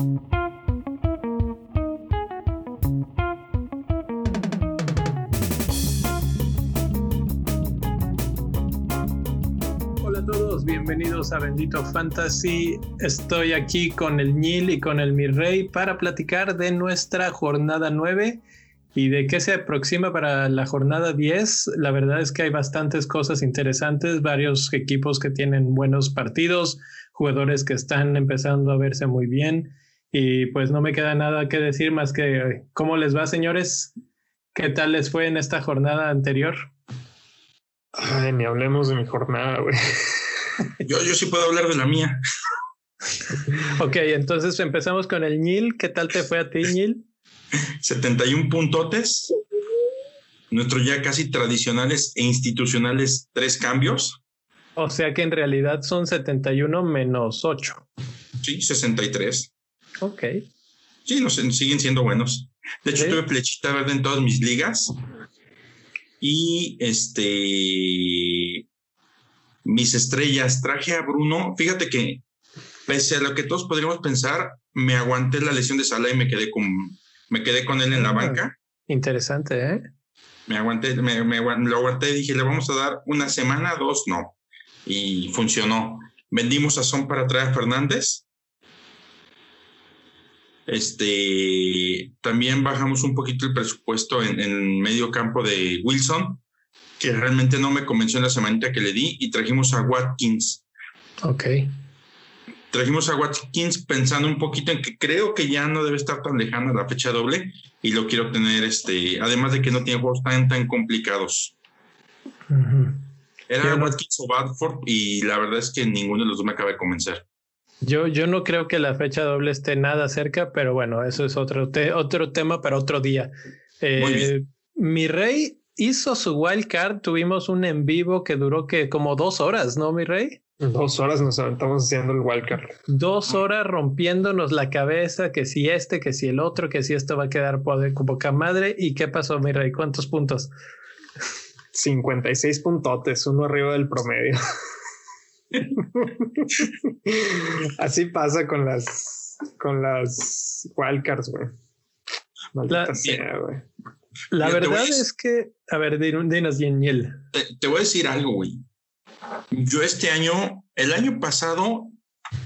Hola a todos, bienvenidos a Bendito Fantasy. Estoy aquí con el Nil y con el Mirrey para platicar de nuestra jornada 9 y de qué se aproxima para la jornada 10. La verdad es que hay bastantes cosas interesantes, varios equipos que tienen buenos partidos, jugadores que están empezando a verse muy bien. Y pues no me queda nada que decir más que cómo les va, señores. ¿Qué tal les fue en esta jornada anterior? Ay, ni hablemos de mi jornada, güey. Yo, yo sí puedo hablar de la mía. ok, entonces empezamos con el Nil. ¿Qué tal te fue a ti, Nil? 71 puntotes. Nuestros ya casi tradicionales e institucionales tres cambios. O sea que en realidad son 71 menos 8. Sí, 63. Ok. Sí, nos siguen siendo buenos. De hecho, Sí. tuve flechita verde en todas mis ligas. Y este. Mis estrellas. Traje a Bruno. Fíjate que, pese a lo que todos podríamos pensar, me aguanté la lesión de Sala y me quedé con, me quedé con él en la Ah. banca. Interesante, ¿eh? Me aguanté, me, me lo aguanté y dije, le vamos a dar una semana, dos, no. Y funcionó. Vendimos a Son para traer a Fernández. Este, también bajamos un poquito el presupuesto en, en medio campo de Wilson, que realmente no me convenció en la semanita que le di, y trajimos a Watkins. Ok. Trajimos a Watkins pensando un poquito en que creo que ya no debe estar tan lejana la fecha doble y lo quiero tener, este, además de que no tiene juegos tan, tan complicados. Era Watkins o Badford y la verdad es que ninguno de los dos me acaba de convencer. Yo, yo no creo que la fecha doble esté nada cerca, pero bueno, eso es otro, te- otro tema para otro día. Eh, mi rey hizo su wild card. Tuvimos un en vivo que duró que como dos horas, ¿no, mi rey? Dos horas nos aventamos haciendo el wildcard. Dos horas rompiéndonos la cabeza, que si este, que si el otro, que si esto va a quedar poder con poca madre. ¿Y qué pasó, mi rey? ¿Cuántos puntos? 56 puntotes, uno arriba del promedio. Así pasa con las con las wildcards, güey. Maldita La- sea, güey. La Mira, verdad a- es que, a ver, din- dinos, Daniel. Te, te voy a decir algo, güey. Yo este año, el año pasado,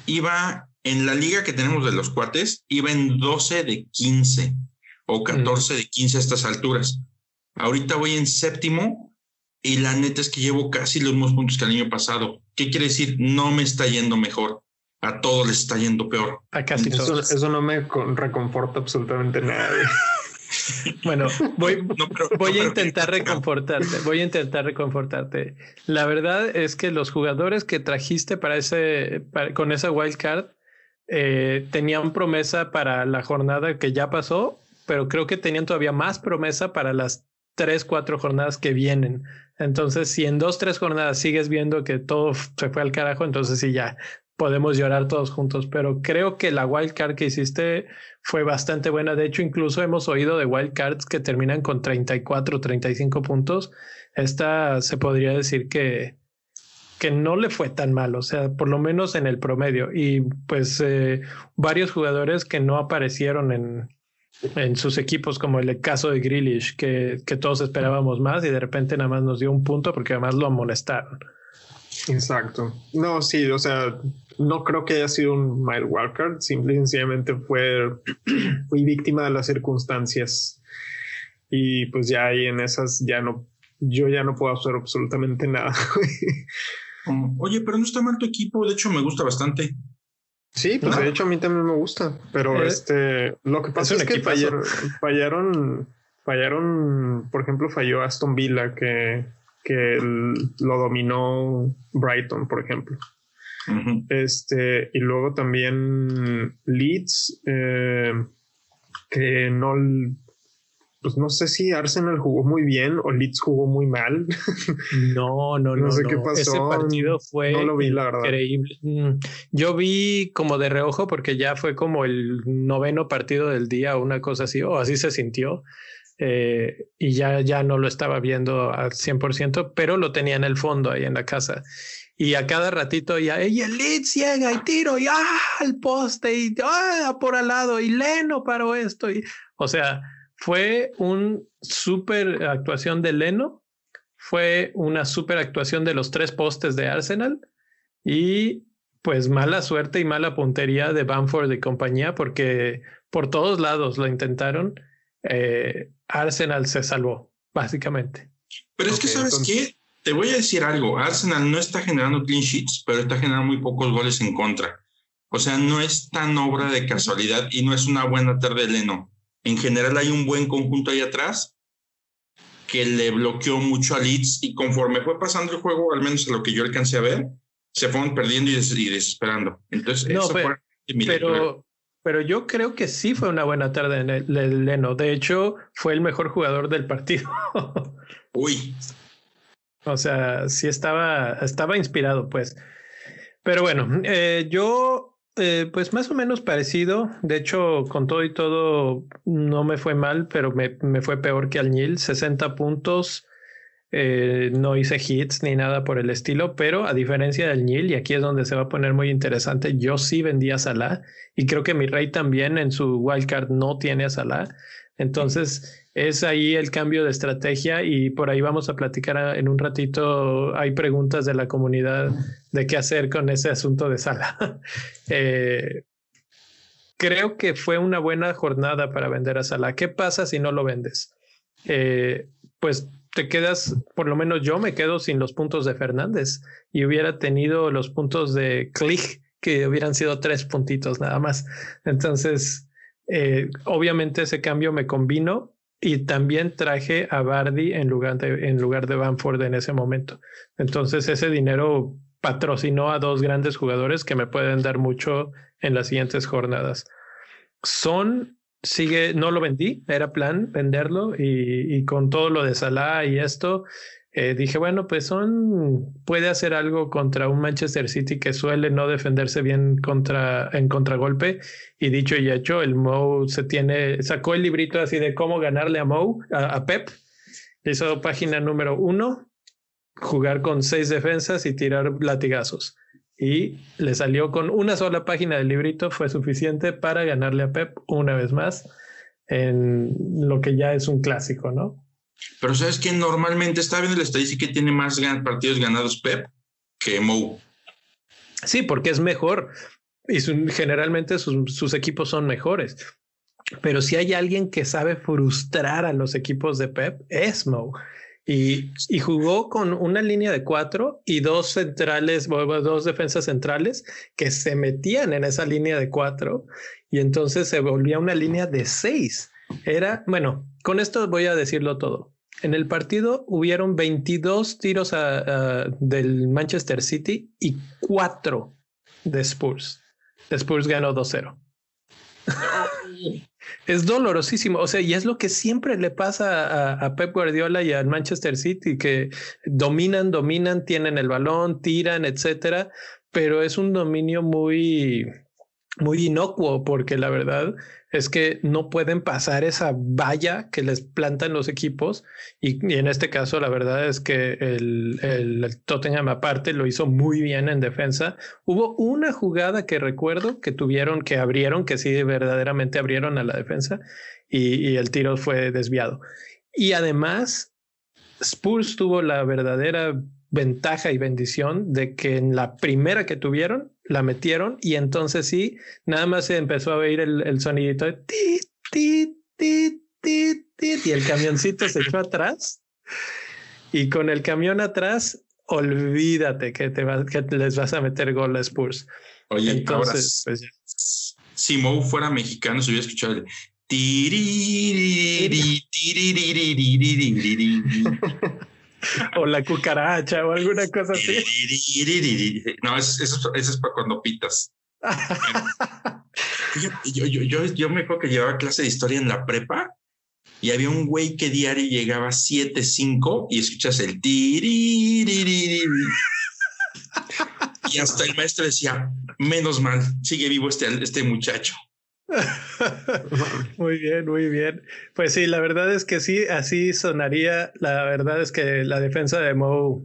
iba en la liga que tenemos de los cuates, iba en 12 de 15 o 14 de 15 a estas alturas. Ahorita voy en séptimo y la neta es que llevo casi los mismos puntos que el año pasado. ¿Qué quiere decir? No me está yendo mejor. A todos les está yendo peor. A casi Eso, todos. eso no me con- reconforta absolutamente nada. Bueno, voy, No, pero- Voy no, a pero- intentar reconfortarte, voy a intentar reconfortarte. La verdad es que los jugadores que trajiste para ese, para- con esa wild card eh, tenían promesa para la jornada que ya pasó, pero creo que tenían todavía más promesa para las tres, cuatro jornadas que vienen. Entonces, si en dos, tres jornadas sigues viendo que todo se fue al carajo, entonces sí ya podemos llorar todos juntos. Pero creo que la wild card que hiciste fue bastante buena. De hecho, incluso hemos oído de wildcards que terminan con 34, 35 puntos. Esta se podría decir que, que no le fue tan mal, o sea, por lo menos en el promedio. Y pues eh, varios jugadores que no aparecieron en, en sus equipos, como el caso de Grealish, que, que todos esperábamos más y de repente nada más nos dio un punto porque además lo amonestaron. Exacto. No, sí, o sea, no creo que haya sido un mild wildcard. Simple y sencillamente fue fui víctima de las circunstancias. Y pues ya ahí en esas ya no, yo ya no puedo hacer absolutamente nada. Oye, pero no está mal tu equipo. De hecho, me gusta bastante. Sí, pues No. de hecho a mí también me gusta, pero Eh, este, lo que pasa un es, que fallaron, fallaron, fallaron, por ejemplo, falló Aston Villa que, que lo dominó Brighton, por ejemplo. Este, y luego también Leeds, eh, que no, pues no sé si Arsenal jugó muy bien o Leeds jugó muy mal. No, no, no. No sé no. qué pasó. Ese partido fue No lo vi, la verdad. increíble. Mm, Yo vi como de reojo porque ya fue como el noveno partido del día o una cosa así, o así se sintió. Eh, y ya, ya no lo estaba viendo al 100%, pero lo tenía en el fondo ahí en la casa. y a cada ratito ya, y el Leeds llega y tiro y ah, al poste y ah, por al lado y Leno paró esto. Y, o sea, fue un súper actuación de Leno, fue una súper actuación de los tres postes de Arsenal y pues mala suerte y mala puntería de Bamford y compañía porque por todos lados lo intentaron. Eh, Arsenal se salvó, básicamente. Pero es que, ¿sabes qué? Te voy a decir algo. Arsenal no está generando clean sheets, pero está generando muy pocos goles en contra. O sea, no es tan obra de casualidad y no es una buena tarde de Leno. En general hay un buen conjunto ahí atrás que le bloqueó mucho a Leeds y conforme fue pasando el juego, al menos a lo que yo alcancé a ver, se fueron perdiendo y, desesperando. Entonces, eso pero, fue pero, pero yo creo que sí fue una buena tarde en Leno. De hecho, fue el mejor jugador del partido. Uy. O sea, sí estaba, estaba inspirado, pues. Pero bueno, eh, yo eh, pues más o menos parecido. De hecho, con todo y todo no me fue mal, pero me, me fue peor que al Nil. 60 puntos. Eh, no hice hits ni nada por el estilo, pero a diferencia del Nil, y aquí es donde se va a poner muy interesante, yo sí vendía a Salah y creo que mi rey también en su wildcard no tiene a Salah. Entonces, es ahí el cambio de estrategia y por ahí vamos a platicar en un ratito. Hay preguntas de la comunidad de qué hacer con ese asunto de sala. Eh, creo que fue una buena jornada para vender a Sala. ¿Qué pasa si no lo vendes? Eh, pues te quedas, por lo menos yo me quedo sin los puntos de Fernández y hubiera tenido los puntos de Click que hubieran sido tres puntitos nada más. Entonces, eh, obviamente ese cambio me convino y también traje a Bardi en lugar de, en lugar de Banford en ese momento. Entonces ese dinero patrocinó a dos grandes jugadores que me pueden dar mucho en las siguientes jornadas. Son sigue, no lo vendí, era plan venderlo y, y con todo lo de Salah y esto, eh, dije, bueno, pues son, puede hacer algo contra un Manchester City que suele no defenderse bien contra, en contragolpe. Y dicho y hecho, el Mo se tiene, sacó el librito así de cómo ganarle a Mo, a, Pep. Hizo página número uno, jugar con seis defensas y tirar latigazos. Y le salió con una sola página del librito, fue suficiente para ganarle a Pep una vez más en lo que ya es un clásico, ¿no? Pero sabes que normalmente está viendo la estadística que tiene más partidos ganados Pep que Mo. Sí, porque es mejor y generalmente sus, equipos son mejores. Pero si hay alguien que sabe frustrar a los equipos de Pep, es Mo. Y, y, jugó con una línea de cuatro y dos centrales, dos defensas centrales que se metían en esa línea de cuatro y entonces se volvía una línea de seis. Era, bueno, con esto voy a decirlo todo. En el partido hubieron 22 tiros del Manchester City y 4 de Spurs. Spurs ganó 2-0. es dolorosísimo. O sea, y es lo que siempre le pasa a, a, Pep Guardiola y al Manchester City, que dominan, dominan, tienen el balón, tiran, etcétera, pero es un dominio muy, muy inocuo, porque la verdad es que no pueden pasar esa valla que les plantan los equipos y, en este caso la verdad es que el, Tottenham aparte lo hizo muy bien en defensa. Hubo una jugada que recuerdo que tuvieron, que abrieron, que sí verdaderamente abrieron a la defensa y el tiro fue desviado. Y además, Spurs tuvo la verdadera ventaja y bendición de que en la primera que tuvieron la metieron y entonces sí, nada más se empezó a oír el, el sonidito de tit, tit, tit, tit, tit, y el camioncito se echó atrás. Y con el camión atrás, olvídate que, te va, que les vas a meter gol a Spurs. Oye, entonces, pues si Mo fuera mexicano, se hubiera escuchado el o la cucaracha o alguna cosa así. No, eso, es para cuando pitas. yo, yo, yo, yo, me acuerdo que llevaba clase de historia en la prepa y había un güey que diario llegaba a 7, 5 y escuchas el tiririririri. Y hasta el maestro decía, menos mal, sigue vivo este, este muchacho. muy bien, muy bien. Pues sí, la verdad es que sí, así sonaría. La verdad es que la defensa de Mo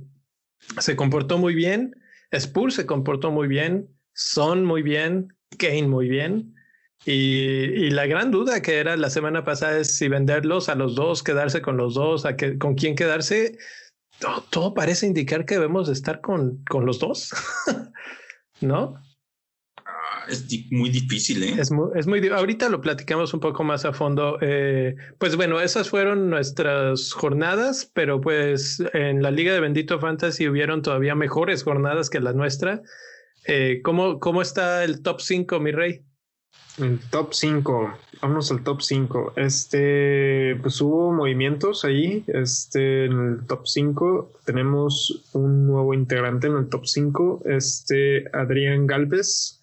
se comportó muy bien. Spurs se comportó muy bien, Son muy bien, Kane muy bien. Y, la gran duda que era la semana pasada es si venderlos a los dos, quedarse con los dos, a que, con quién quedarse. Todo, parece indicar que debemos estar con, con los dos, ¿no? Es muy difícil, ¿eh? Es muy, es muy, ahorita lo platicamos un poco más a fondo. Eh, pues bueno, esas fueron nuestras jornadas, pero pues en la Liga de Bendito Fantasy hubieron todavía mejores jornadas que la nuestra. Eh, ¿cómo, ¿Cómo está el top 5, mi rey? El top 5, vámonos al top 5. Este, pues hubo movimientos ahí. Este, en el top 5 tenemos un nuevo integrante en el top 5, este Adrián Galvez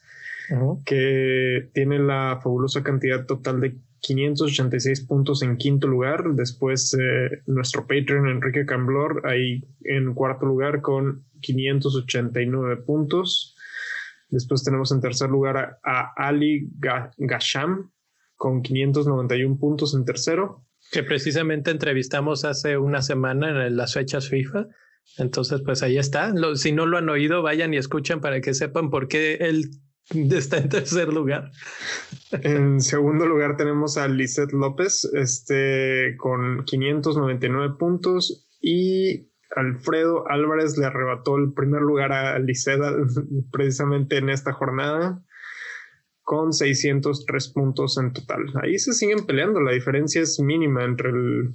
que tiene la fabulosa cantidad total de 586 puntos en quinto lugar. Después eh, nuestro Patreon Enrique Camblor ahí en cuarto lugar con 589 puntos. Después tenemos en tercer lugar a, Ali Gasham con 591 puntos en tercero. Que precisamente entrevistamos hace una semana en las fechas FIFA. Entonces, pues ahí está. si no lo han oído, vayan y escuchen para que sepan por qué él Está en tercer lugar. En segundo lugar tenemos a Lizeth López, este con 599 puntos y Alfredo Álvarez le arrebató el primer lugar a Lizeth precisamente en esta jornada con 603 puntos en total. Ahí se siguen peleando, la diferencia es mínima entre el,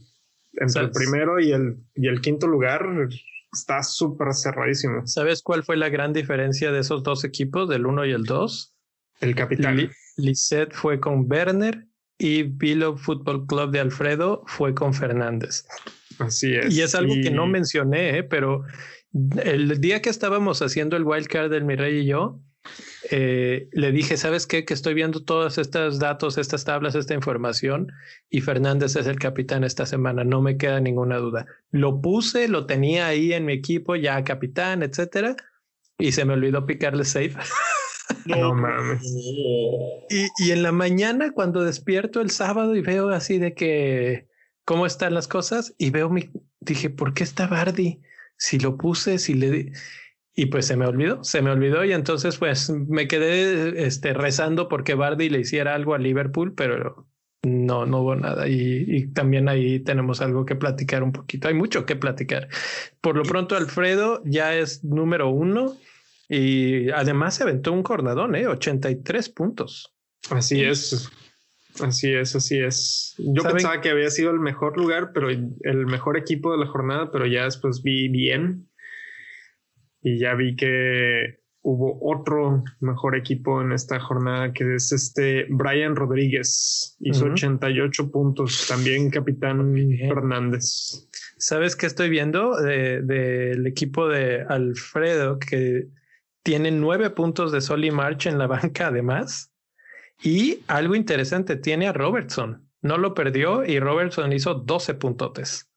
entre el primero y el, y el quinto lugar está súper cerradísimo. ¿Sabes cuál fue la gran diferencia de esos dos equipos, del 1 y el 2? El capitán. Lisette fue con Werner y Vilo Football Club de Alfredo fue con Fernández. Así es. Y es algo que no mencioné, ¿eh? pero el día que estábamos haciendo el wildcard del Mi Rey y yo, eh, le dije, ¿sabes qué? Que estoy viendo todos estos datos, estas tablas, esta información y Fernández es el capitán esta semana, no me queda ninguna duda. Lo puse, lo tenía ahí en mi equipo, ya capitán, etcétera, y se me olvidó picarle safe. No mames. Y, y en la mañana, cuando despierto el sábado y veo así de que cómo están las cosas, y veo mi, dije, ¿por qué está Bardi? Si lo puse, si le y pues se me olvidó, se me olvidó y entonces pues me quedé este, rezando porque Bardi le hiciera algo a Liverpool, pero no, no hubo nada. Y, y, también ahí tenemos algo que platicar un poquito. Hay mucho que platicar. Por lo pronto, Alfredo ya es número uno y además se aventó un cornadón, ¿eh? 83 puntos. Así es. Así es, así es. Yo pensaba que había sido el mejor lugar, pero el mejor equipo de la jornada, pero ya después vi bien y ya vi que hubo otro mejor equipo en esta jornada que es este Brian Rodríguez. Hizo 88 puntos, también capitán Fernández. ¿Sabes qué estoy viendo del equipo de Alfredo que tiene nueve puntos de Sol y March en la banca además? Y algo interesante, tiene a Robertson. No lo perdió y Robertson hizo 12 puntotes.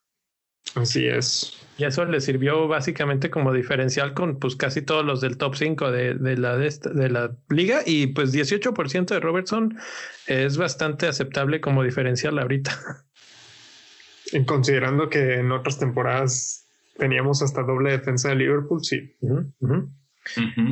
Así es. Y eso le sirvió básicamente como diferencial con pues casi todos los del top 5 de, de, la, de, la liga y pues 18% de Robertson es bastante aceptable como diferencial ahorita. Y considerando que en otras temporadas teníamos hasta doble defensa de Liverpool, sí.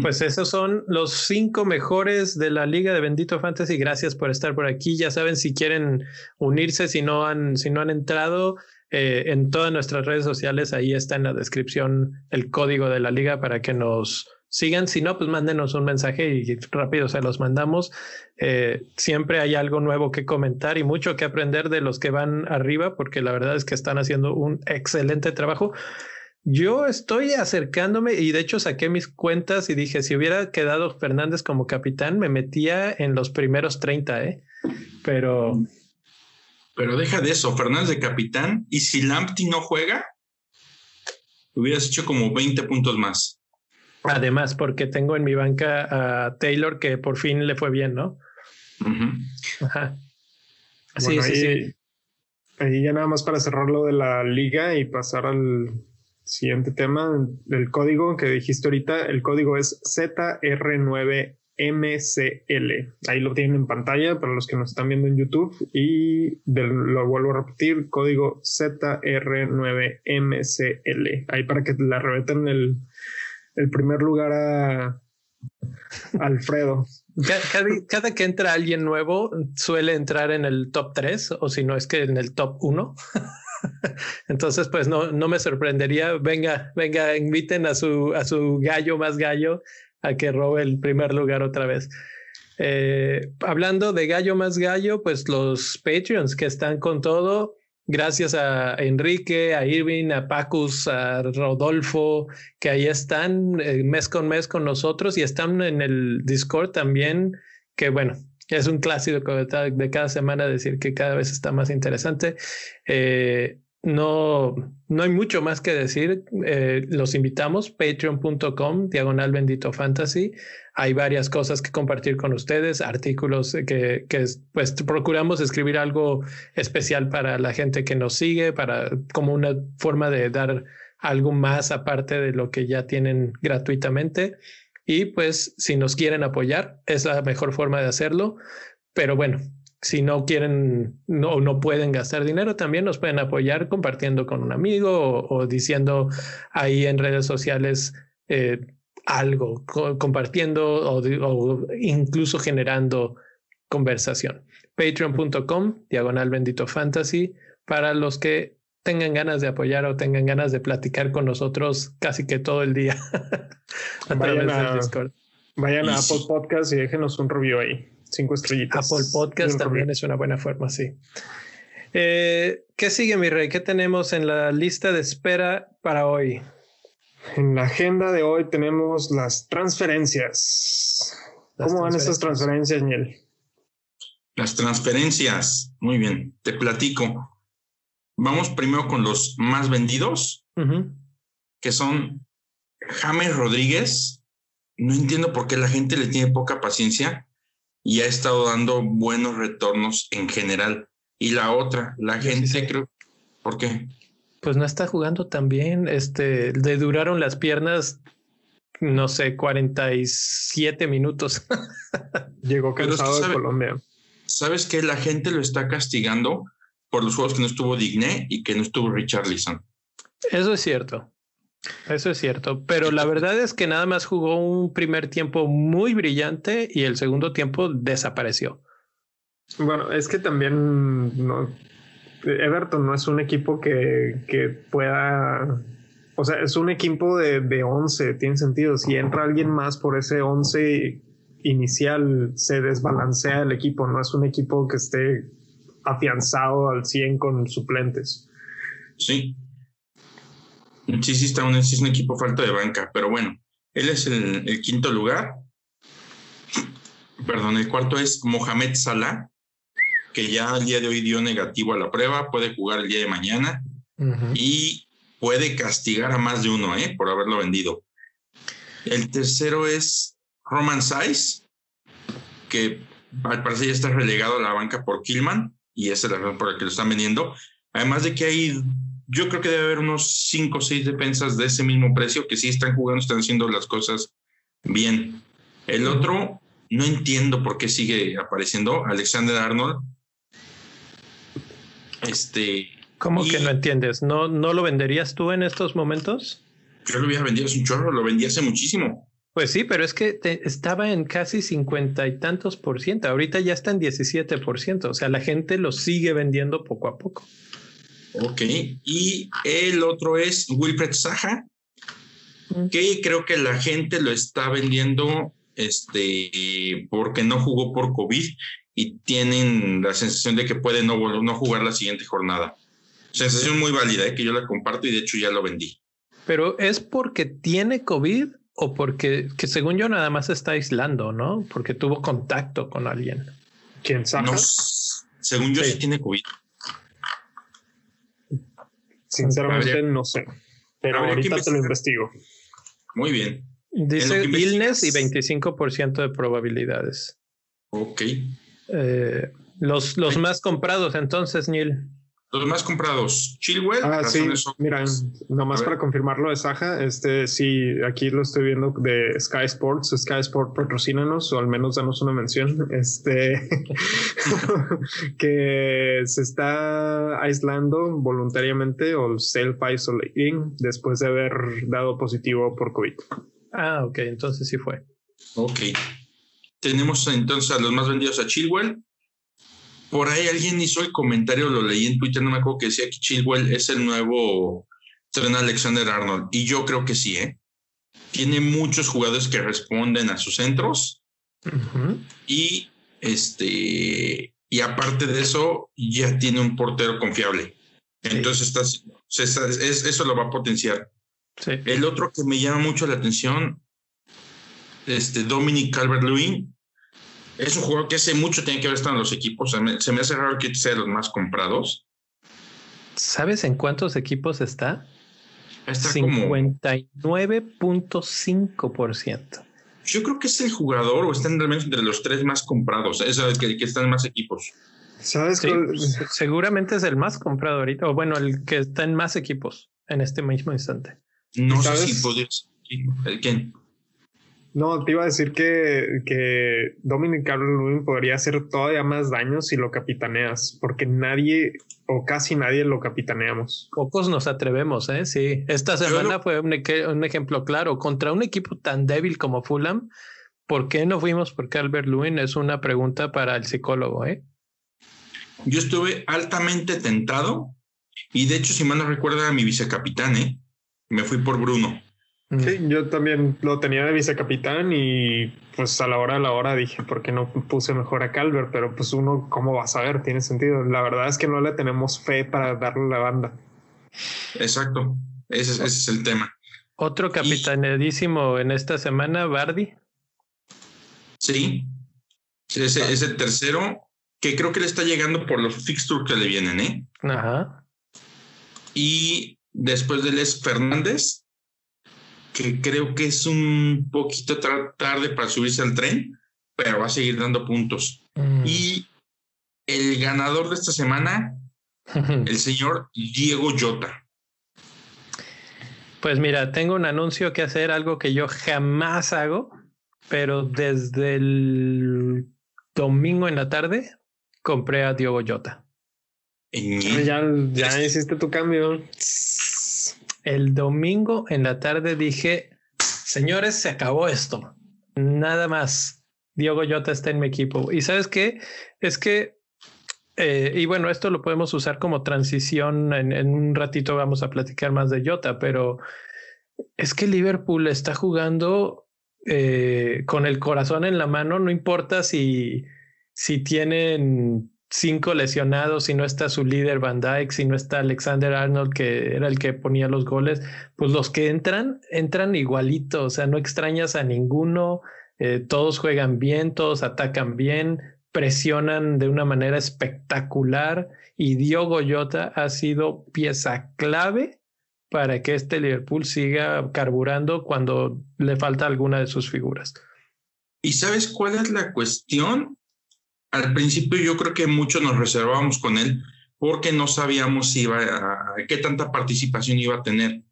Pues esos son los cinco mejores de la Liga de Bendito Fantasy. Gracias por estar por aquí. Ya saben si quieren unirse, si no han, si no han entrado, eh, en todas nuestras redes sociales, ahí está en la descripción el código de la liga para que nos sigan. Si no, pues mándenos un mensaje y rápido se los mandamos. Eh, siempre hay algo nuevo que comentar y mucho que aprender de los que van arriba, porque la verdad es que están haciendo un excelente trabajo. Yo estoy acercándome y de hecho saqué mis cuentas y dije, si hubiera quedado Fernández como capitán, me metía en los primeros 30, ¿eh? Pero pero deja de eso, Fernández de capitán, y si Lamptey no juega, hubieras hecho como 20 puntos más. Además, porque tengo en mi banca a Taylor que por fin le fue bien, ¿no? Ajá. Sí, sí, sí. Ahí ya nada más para cerrar lo de la liga y pasar al siguiente tema del código que dijiste ahorita. El código es ZR9 MCL. Ahí lo tienen en pantalla para los que nos están viendo en YouTube y lo vuelvo a repetir, código ZR9MCL. Ahí para que la rebeten el, el primer lugar a Alfredo. Cada, que entra alguien nuevo suele entrar en el top 3 o si no es que en el top 1. Entonces, pues no, no me sorprendería. Venga, venga, inviten a su, a su gallo más gallo a que robe el primer lugar otra vez. Eh, hablando de gallo más gallo, pues los Patreons que están con todo, gracias a Enrique, a Irving, a Pacus, a Rodolfo, que ahí están eh, mes con mes con nosotros y están en el Discord también, que bueno, es un clásico de cada semana decir que cada vez está más interesante. Eh, no, no hay mucho más que decir. Eh, los invitamos, patreon.com, diagonal bendito fantasy. Hay varias cosas que compartir con ustedes, artículos que, que pues procuramos escribir algo especial para la gente que nos sigue, para como una forma de dar algo más aparte de lo que ya tienen gratuitamente. Y pues si nos quieren apoyar, es la mejor forma de hacerlo. Pero bueno, si no quieren no, no pueden gastar dinero, también nos pueden apoyar compartiendo con un amigo o, diciendo ahí en redes sociales eh, algo, compartiendo o, incluso generando conversación. Patreon.com, diagonal bendito fantasy, para los que tengan ganas de apoyar o tengan ganas de platicar con nosotros casi que todo el día a través del Discord. Vayan a Apple Podcast y déjenos un review ahí cinco estrellitas. Apple Podcast también es una buena forma, sí. Eh, ¿Qué sigue, mi rey? ¿Qué tenemos en la lista de espera para hoy? En la agenda de hoy tenemos las transferencias. ¿Cómo van estas transferencias, Niel? Las transferencias. Muy bien, te platico. Vamos primero con los más vendidos, que son James Rodríguez. No entiendo por qué la gente le tiene poca paciencia y ha estado dando buenos retornos en general. Y la otra, la gente creo, ¿por qué? Pues no está jugando tan bien. Este, le duraron las piernas, no sé, 47 minutos. Llegó cansado de Colombia. ¿Sabes que La gente lo está castigando por los juegos que no estuvo Digné y que no estuvo Richard Leeson. Eso es cierto. Eso es cierto, pero la verdad es que nada más jugó un primer tiempo muy brillante y el segundo tiempo desapareció. Bueno, es que también no, Everton no es un equipo que, que pueda, o sea, es un equipo de, de 11, tiene sentido. Si entra alguien más por ese 11 inicial, se desbalancea el equipo, no es un equipo que esté afianzado al 100 con suplentes. Sí, Sí, sí, está un, es un equipo falto de banca, pero bueno, él es el, quinto lugar. Perdón, el cuarto es Mohamed Salah, que ya al día de hoy dio negativo a la prueba, puede jugar el día de mañana y puede castigar a más de uno ¿eh? por haberlo vendido. El tercero es Roman Saiz, que al parecer ya está relegado a la banca por Killman y esa es la razón por la que lo están vendiendo. Además de que hay yo creo que debe haber unos cinco o seis defensas de ese mismo precio que sí están jugando, están haciendo las cosas bien. El otro, no entiendo por qué sigue apareciendo, Alexander Arnold. Este. ¿Cómo que no entiendes? ¿No, ¿No lo venderías tú en estos momentos? Yo lo hubiera vendido hace un chorro, lo vendí hace muchísimo. Pues sí, pero es que estaba en casi cincuenta y tantos por ciento. Ahorita ya está en 17 por ciento. O sea, la gente lo sigue vendiendo poco a poco. Ok, y el otro es Wilfred Saja, que creo que la gente lo está vendiendo este, porque no jugó por COVID y tienen la sensación de que puede no, no jugar la siguiente jornada. Sensación muy válida, ¿eh? que yo la comparto y de hecho ya lo vendí. Pero es porque tiene COVID o porque, que según yo nada más está aislando, ¿no? Porque tuvo contacto con alguien. ¿Quién sabe? No, según yo sí tiene COVID. Sinceramente no sé. Pero ahorita te lo investigo. Muy bien. Dice illness y 25% de probabilidades. Ok. Eh, los, los más comprados entonces, Neil. Los más comprados, Chilwell. Ah, sí, mira, nomás para confirmarlo de Saja, este sí, aquí lo estoy viendo de Sky Sports, Sky Sports patrocínanos o al menos danos una mención, este, que se está aislando voluntariamente o self-isolating después de haber dado positivo por COVID. Ah, ok, entonces sí fue. Ok. Tenemos entonces a los más vendidos a Chilwell. Por ahí alguien hizo el comentario, lo leí en Twitter, no me acuerdo que decía que Chilwell es el nuevo tren Alexander Arnold. Y yo creo que sí, ¿eh? Tiene muchos jugadores que responden a sus centros. Y este, y aparte de eso, ya tiene un portero confiable. Entonces, eso lo va a potenciar. El otro que me llama mucho la atención, este Dominic Calvert-Lewin, es un jugador que hace mucho tiene que ver estado en los equipos. Se me, hace raro que sea los más comprados. ¿Sabes en cuántos equipos está? Está 59.5%. Yo creo que es el jugador o está entre los tres más comprados, es el que, que están en más equipos. ¿Sabes? seguramente es el más comprado ahorita, o bueno, el que está en más equipos en este mismo instante. No sé si podrías. ¿El quién? No, te iba a decir que, que Dominic Calvert-Lewin podría hacer todavía más daño si lo capitaneas, porque nadie o casi nadie lo capitaneamos. Pocos nos atrevemos, ¿eh? Sí. Esta semana fue un, un, ejemplo claro. Contra un equipo tan débil como Fulham, ¿por qué no fuimos por Calvert-Lewin? Es una pregunta para el psicólogo, ¿eh? Yo estuve altamente tentado y de hecho, si mal no recuerda, a mi vicecapitán, ¿eh? Me fui por Bruno. Sí, yo también lo tenía de vicecapitán y pues a la hora de la hora dije, ¿por qué no puse mejor a Calvert? Pero pues uno, ¿cómo va a saber? Tiene sentido. La verdad es que no le tenemos fe para darle la banda. Exacto, ese, es el tema. Otro capitanedísimo en esta semana, Bardi. Sí, ese es el tercero que creo que le está llegando por los fixtures que le vienen, ¿eh? Ajá. Y después de él es Fernández, que creo que es un poquito tarde para subirse al tren, pero va a seguir dando puntos. Mm. Y el ganador de esta semana, el señor Diego Jota. Pues mira, tengo un anuncio que hacer, algo que yo jamás hago, pero desde el domingo en la tarde compré a Diego Jota. Ya, ya hiciste tu cambio el domingo en la tarde dije, señores, se acabó esto. Nada más. Diego Jota está en mi equipo. Y sabes qué? Es que, eh, y bueno, esto lo podemos usar como transición. En, un ratito vamos a platicar más de Jota, pero es que Liverpool está jugando eh, con el corazón en la mano. No importa si, si tienen cinco lesionados, si no está su líder Van Dyke, si no está Alexander Arnold, que era el que ponía los goles, pues los que entran, entran igualito, o sea, no extrañas a ninguno, eh, todos juegan bien, todos atacan bien, presionan de una manera espectacular y Diogo Jota ha sido pieza clave para que este Liverpool siga carburando cuando le falta alguna de sus figuras. ¿Y sabes cuál es la cuestión? Al principio yo creo que muchos nos reservábamos con él porque no sabíamos si iba a, qué tanta participación iba a tener.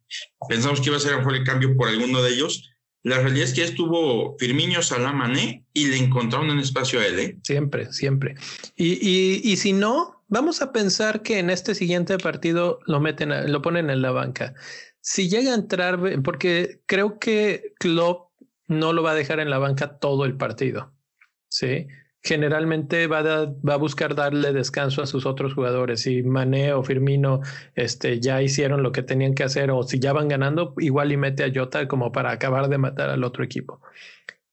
Pensamos que iba a ser el cambio por alguno de ellos. La realidad es que estuvo Firmino Salamané y le encontraron un espacio a él. ¿eh? Siempre, siempre. Y, y, y, si no, vamos a pensar que en este siguiente partido lo meten, lo ponen en la banca. Si llega a entrar, porque creo que Klopp no lo va a dejar en la banca todo el partido. Sí generalmente va a, a, buscar darle descanso a sus otros jugadores. Si Mané o Firmino este, ya hicieron lo que tenían que hacer o si ya van ganando, igual y mete a Jota como para acabar de matar al otro equipo.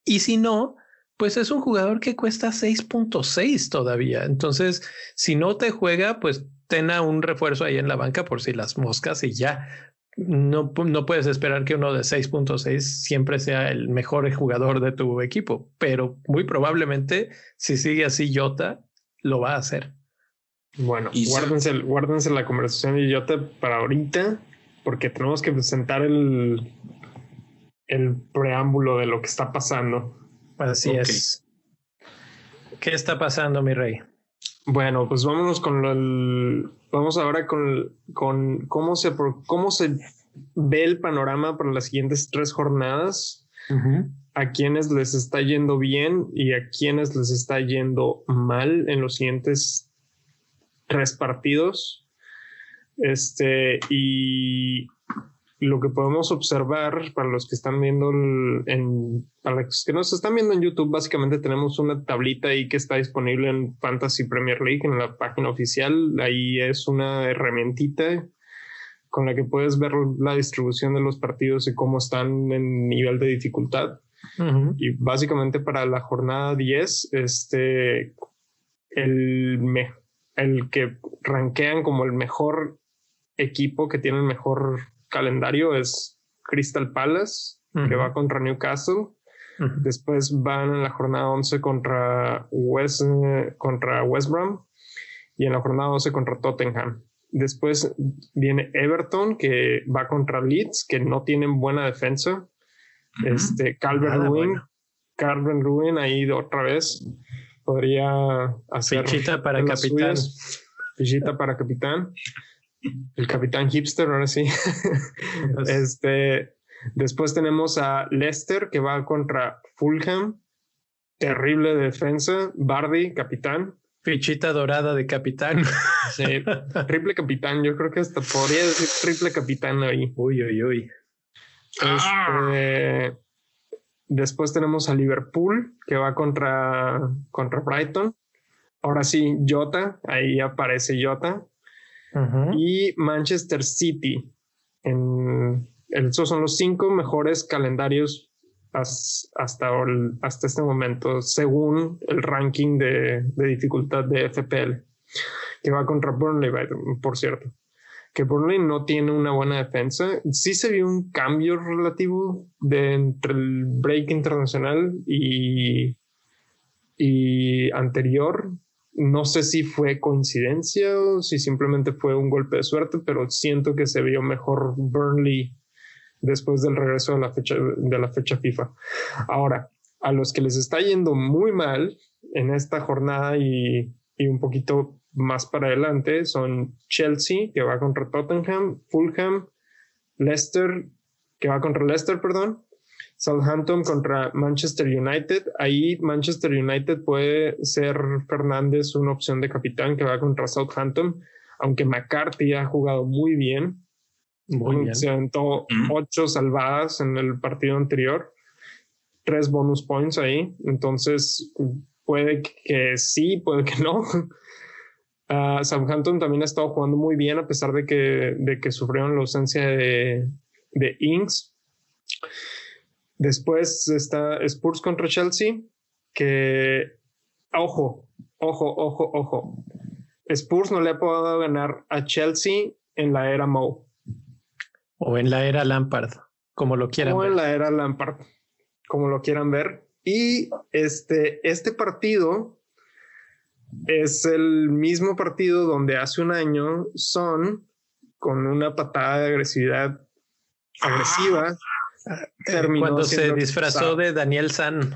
Y si no, pues es un jugador que cuesta 6.6 todavía. Entonces, si no te juega, pues tenga un refuerzo ahí en la banca por si las moscas y ya no, no puedes esperar que uno de 6.6 siempre sea el mejor jugador de tu equipo, pero muy probablemente si sigue así Jota, lo va a hacer. Bueno, guárdense, guárdense la conversación de Jota para ahorita, porque tenemos que presentar el, el preámbulo de lo que está pasando. Así es. ¿Qué está pasando, mi rey? Bueno, pues vámonos con el, vamos ahora con, con cómo se cómo se ve el panorama para las siguientes tres jornadas. A quienes les está yendo bien y a quienes les está yendo mal en los siguientes tres partidos. Este, y lo que podemos observar para los que están viendo en, para los que nos están viendo en YouTube, básicamente tenemos una tablita ahí que está disponible en Fantasy Premier League en la página oficial. Ahí es una herramientita con la que puedes ver la distribución de los partidos y cómo están en nivel de dificultad. Y básicamente para la jornada 10, este, el, el que rankean como el mejor equipo que tiene el mejor calendario es Crystal Palace, que va contra Newcastle. Después van en la jornada 11 contra West, contra West Brom y en la jornada 12 contra Tottenham. Después viene Everton, que va contra Leeds, que no tienen buena defensa. Este, Calvin Ruin, Calvin Ruin ahí otra vez podría hacer. Fichita para capitán. Fichita para capitán. El capitán hipster, ahora sí. este, después tenemos a Leicester que va contra Fulham. Terrible defensa. Bardi, capitán. Fichita dorada de capitán. Sí, triple capitán. Yo creo que hasta podría decir triple capitán ahí. Uy, uy, uy. Este, después tenemos a Liverpool que va contra, contra Brighton. Ahora sí, Jota, ahí aparece Jota. Y Manchester City. En, esos son los cinco mejores calendarios hasta, hasta este momento, según el ranking de, dificultad de FPL, que va contra Burnley, por cierto. Que Burnley no tiene una buena defensa. Sí se vio un cambio relativo de entre el break internacional y, y anterior, no sé si fue coincidencia o si simplemente fue un golpe de suerte, pero siento que se vio mejor Burnley después del regreso de la fecha, de la fecha FIFA. Ahora, a los que les está yendo muy mal en esta jornada y, y un poquito más para adelante son Chelsea, que va contra Tottenham, Fulham, Leicester, que va contra Leicester, perdón, Southampton contra Manchester United. Ahí Manchester United puede ser Fernández una opción de capitán que va contra Southampton, aunque McCarthy ha jugado muy bien. Se aventó ocho salvadas en el partido anterior, tres bonus points ahí. Entonces, puede que sí, puede que no. Uh, Southampton también ha estado jugando muy bien a pesar de que, de que sufrieron la ausencia de, de Inks. Después está Spurs contra Chelsea, que, ojo, ojo, ojo, ojo. Spurs no le ha podido ganar a Chelsea en la era Mo. O en la era Lampard, como lo quieran o en la era Lampard, como lo quieran ver. Y este, este partido es el mismo partido donde hace un año Son, con una patada de agresividad agresiva, cuando se disfrazó de Daniel San.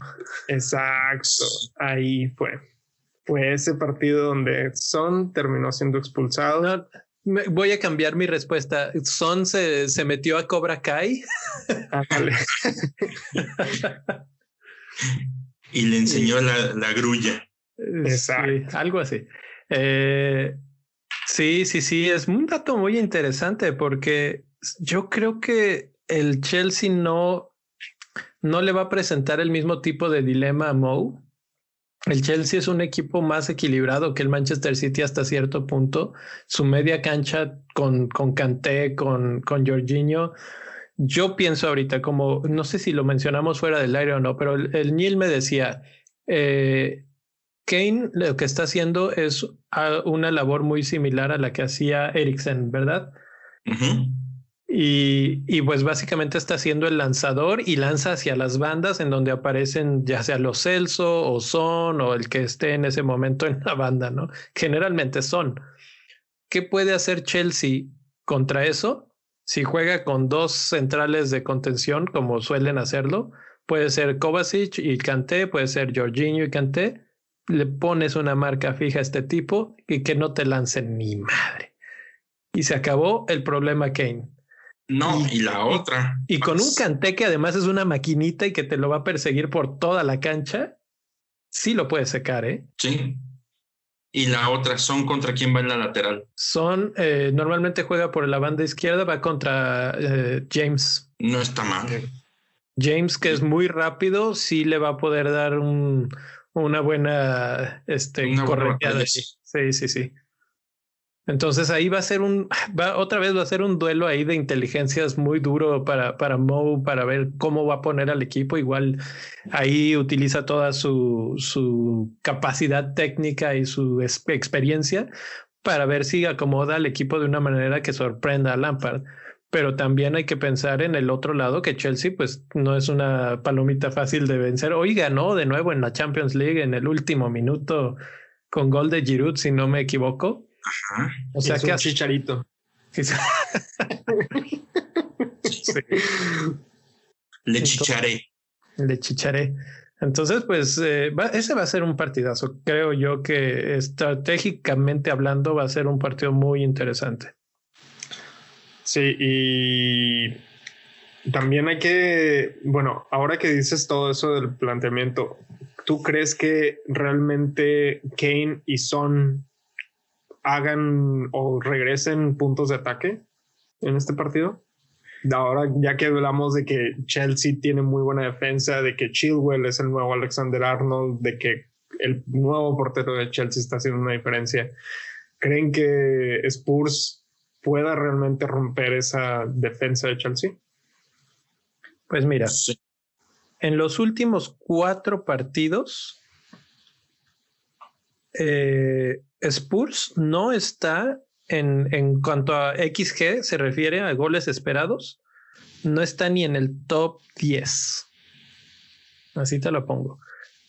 Exacto, ahí fue. Fue ese partido donde Son terminó siendo expulsado. voy a cambiar mi respuesta. Son se, se metió a Cobra Kai. y le enseñó la, la grulla. Exacto. algo así. Eh, sí, sí, sí, es un dato muy interesante porque yo creo que el Chelsea no, no le va a presentar el mismo tipo de dilema a Moe. El Chelsea es un equipo más equilibrado que el Manchester City hasta cierto punto. Su media cancha con, con Kanté, con, con Jorginho. Yo pienso ahorita, como no sé si lo mencionamos fuera del aire o no, pero el, el Neil me decía, eh, Kane lo que está haciendo es una labor muy similar a la que hacía Eriksen, ¿verdad? Y, pues básicamente está haciendo el lanzador y lanza hacia las bandas en donde aparecen ya sea los Celso o Son o el que esté en ese momento en la banda, ¿no? Generalmente son. ¿Qué puede hacer Chelsea contra eso? Si juega con dos centrales de contención, como suelen hacerlo, puede ser Kovacic y Kanté, puede ser Jorginho y Kanté. Le pones una marca fija a este tipo y que no te lancen ni madre. Y se acabó el problema Kane. No, y, la otra. Y, con un canté que además es una maquinita y que te lo va a perseguir por toda la cancha, sí lo puedes secar, ¿eh? Sí. y la otra son contra quién va en la lateral. Son, eh, normalmente juega por la banda izquierda, va contra eh, James. No está mal. James, que es muy rápido, sí le va a poder dar un, una buena este, una Sí, sí, sí. Entonces ahí va a ser un, va, otra vez va a ser un duelo ahí de inteligencias muy duro para, para Mo, para ver cómo va a poner al equipo. Igual ahí utiliza toda su, su capacidad técnica y su experiencia para ver si acomoda al equipo de una manera que sorprenda a Lampard. Pero también hay que pensar en el otro lado que Chelsea pues no es una palomita fácil de vencer. Hoy ganó de nuevo en la Champions League en el último minuto con gol de Giroud, si no me equivoco. O sea que un chicharito. Le chicharé. Le chicharé. Entonces, pues eh, ese va a ser un partidazo. Creo yo que estratégicamente hablando va a ser un partido muy interesante. Sí, y también hay que, bueno, ahora que dices todo eso del planteamiento, ¿tú crees que realmente Kane y Son hagan o regresen puntos de ataque en este partido. Ahora, ya que hablamos de que Chelsea tiene muy buena defensa, de que Chilwell es el nuevo Alexander Arnold, de que el nuevo portero de Chelsea está haciendo una diferencia, ¿creen que Spurs pueda realmente romper esa defensa de Chelsea? Pues mira, en los últimos cuatro partidos, eh, Spurs no está en, en cuanto a XG se refiere a goles esperados, no está ni en el top 10. Así te lo pongo.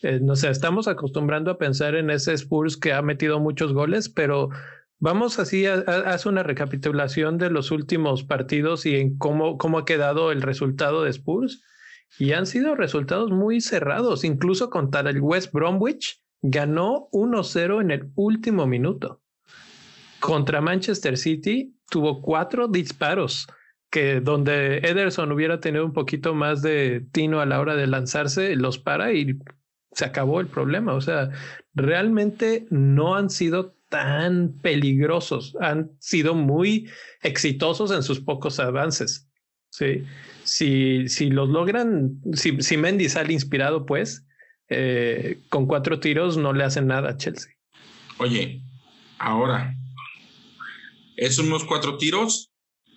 Eh, no sé, estamos acostumbrando a pensar en ese Spurs que ha metido muchos goles, pero vamos así a, una recapitulación de los últimos partidos y en cómo, cómo ha quedado el resultado de Spurs. Y han sido resultados muy cerrados, incluso contra el West Bromwich ganó 1-0 en el último minuto. Contra Manchester City tuvo cuatro disparos que donde Ederson hubiera tenido un poquito más de tino a la hora de lanzarse, los para y se acabó el problema. O sea, realmente no han sido tan peligrosos, han sido muy exitosos en sus pocos avances. Sí, si, si los logran, si, si Mendy sale inspirado, pues eh, con cuatro tiros no le hacen nada a Chelsea. Oye, ahora, esos unos cuatro tiros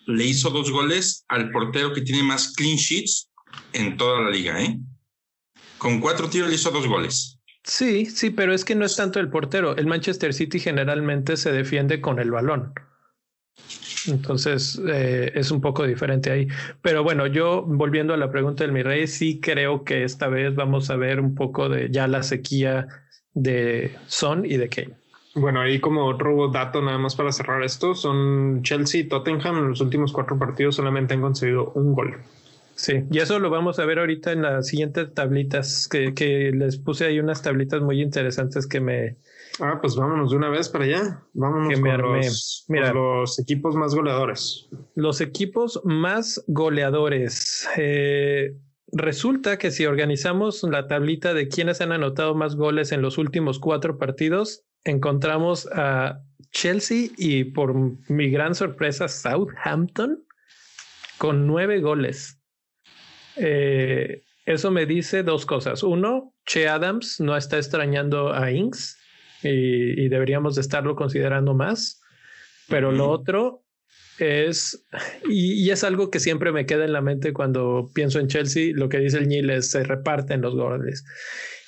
le hizo dos goles al portero que tiene más clean sheets en toda la liga, ¿eh? Con cuatro tiros le hizo dos goles. Sí, sí, pero es que no es tanto el portero. El Manchester City generalmente se defiende con el balón. Entonces eh, es un poco diferente ahí. Pero bueno, yo volviendo a la pregunta del mi rey, sí creo que esta vez vamos a ver un poco de ya la sequía de Son y de Kane. Bueno, ahí como otro dato nada más para cerrar esto, son Chelsea y Tottenham en los últimos cuatro partidos solamente han conseguido un gol. Sí, y eso lo vamos a ver ahorita en las siguientes tablitas, que, que les puse ahí unas tablitas muy interesantes que me, Ah, pues vámonos de una vez para allá. Vámonos con los, Mira, los equipos más goleadores. Los equipos más goleadores. Eh, resulta que si organizamos la tablita de quienes han anotado más goles en los últimos cuatro partidos, encontramos a Chelsea y por mi gran sorpresa Southampton con nueve goles. Eh, eso me dice dos cosas. Uno, Che Adams no está extrañando a Inks y, deberíamos de estarlo considerando más. Pero lo otro es, y, es algo que siempre me queda en la mente cuando pienso en Chelsea, lo que dice el Nil es se reparten los goles.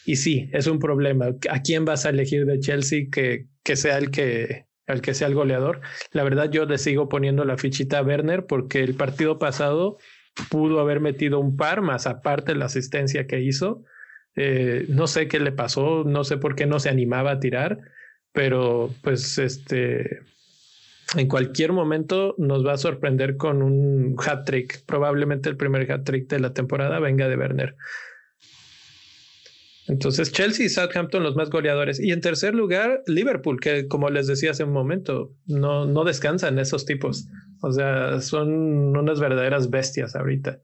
Y sí, es un problema. ¿A quién vas a elegir de Chelsea que, que sea el que, el que sea el goleador? La verdad, yo le sigo poniendo la fichita a Werner porque el partido pasado pudo haber metido un par más aparte la asistencia que hizo eh, no sé qué le pasó, no sé por qué no se animaba a tirar, pero pues este en cualquier momento nos va a sorprender con un hat trick. Probablemente el primer hat trick de la temporada venga de Werner. Entonces, Chelsea y Southampton los más goleadores. Y en tercer lugar, Liverpool, que como les decía hace un momento, no, no descansan esos tipos. O sea, son unas verdaderas bestias ahorita.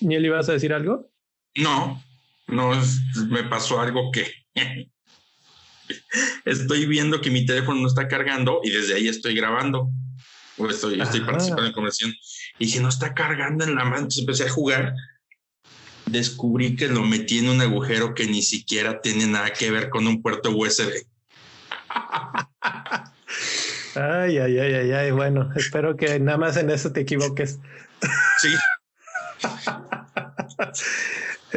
¿Niel ibas a decir algo? No, no me pasó algo que estoy viendo que mi teléfono no está cargando y desde ahí estoy grabando. O estoy, estoy participando en conversación. Y dije, no está cargando en la mano. Entonces empecé a jugar. Descubrí que lo metí en un agujero que ni siquiera tiene nada que ver con un puerto USB. Ay, ay, ay, ay, ay. Bueno, espero que nada más en eso te equivoques. Sí.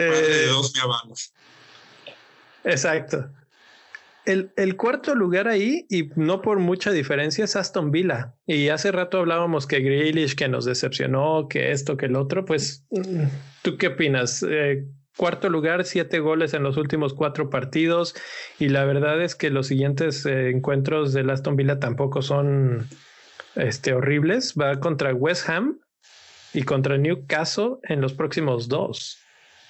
De dos me Exacto. El, el, cuarto lugar ahí, y no por mucha diferencia, es Aston Villa. Y hace rato hablábamos que Grealish, que nos decepcionó, que esto, que el otro. Pues, ¿tú qué opinas? Eh, cuarto lugar, siete goles en los últimos cuatro partidos. Y la verdad es que los siguientes eh, encuentros del Aston Villa tampoco son este, horribles. Va contra West Ham y contra Newcastle en los próximos dos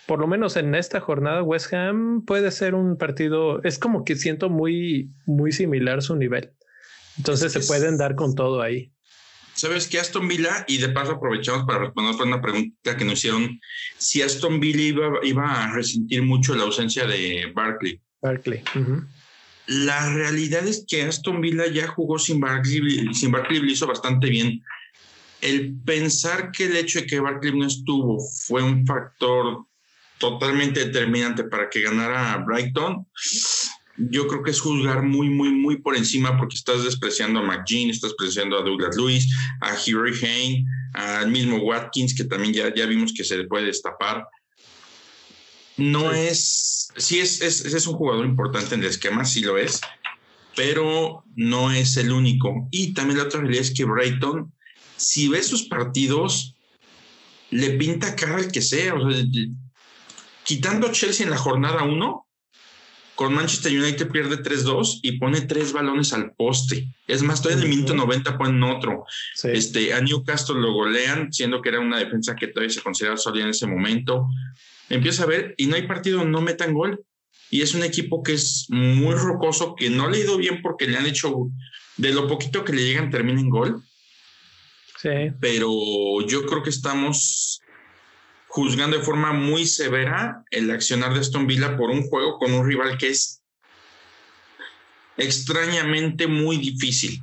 por lo menos en esta jornada, West Ham puede ser un partido, es como que siento muy, muy similar su nivel. Entonces se pueden dar con todo ahí. ¿Sabes qué? Aston Villa, y de paso aprovechamos para responder una pregunta que nos hicieron, si Aston Villa iba, a resentir mucho la ausencia de Barkley. Barkley. La realidad es que Aston Villa ya jugó sin Barkley, sin Barkley lo hizo bastante bien. El pensar que el hecho de que Barkley no estuvo fue un factor totalmente determinante para que ganara Brighton, yo creo que es juzgar muy, muy, muy por encima porque estás despreciando a McGinn, estás despreciando a Douglas Lewis, a Harry Hain, al mismo Watkins, que también ya, ya vimos que se le puede destapar. No es, sí es, es, es un jugador importante en el esquema, sí lo es, pero no es el único. Y también la otra realidad es que Brighton, si ves sus partidos, le pinta cara al que sea. O sea, quitando Chelsea en la jornada 1, con Manchester United pierde 3-2 y pone tres balones al poste. Es más, todavía en el minuto 90 ponen otro. Este, a Newcastle lo golean, siendo que era una defensa que todavía se consideraba sólida en ese momento. Empieza a ver y no hay partido, no metan gol. Y es un equipo que es muy rocoso, que no le ha ido bien porque le han hecho, de lo poquito que le llegan, termina en gol. Sí. Pero yo creo que estamos juzgando de forma muy severa el accionar de Aston Villa por un juego con un rival que es extrañamente muy difícil.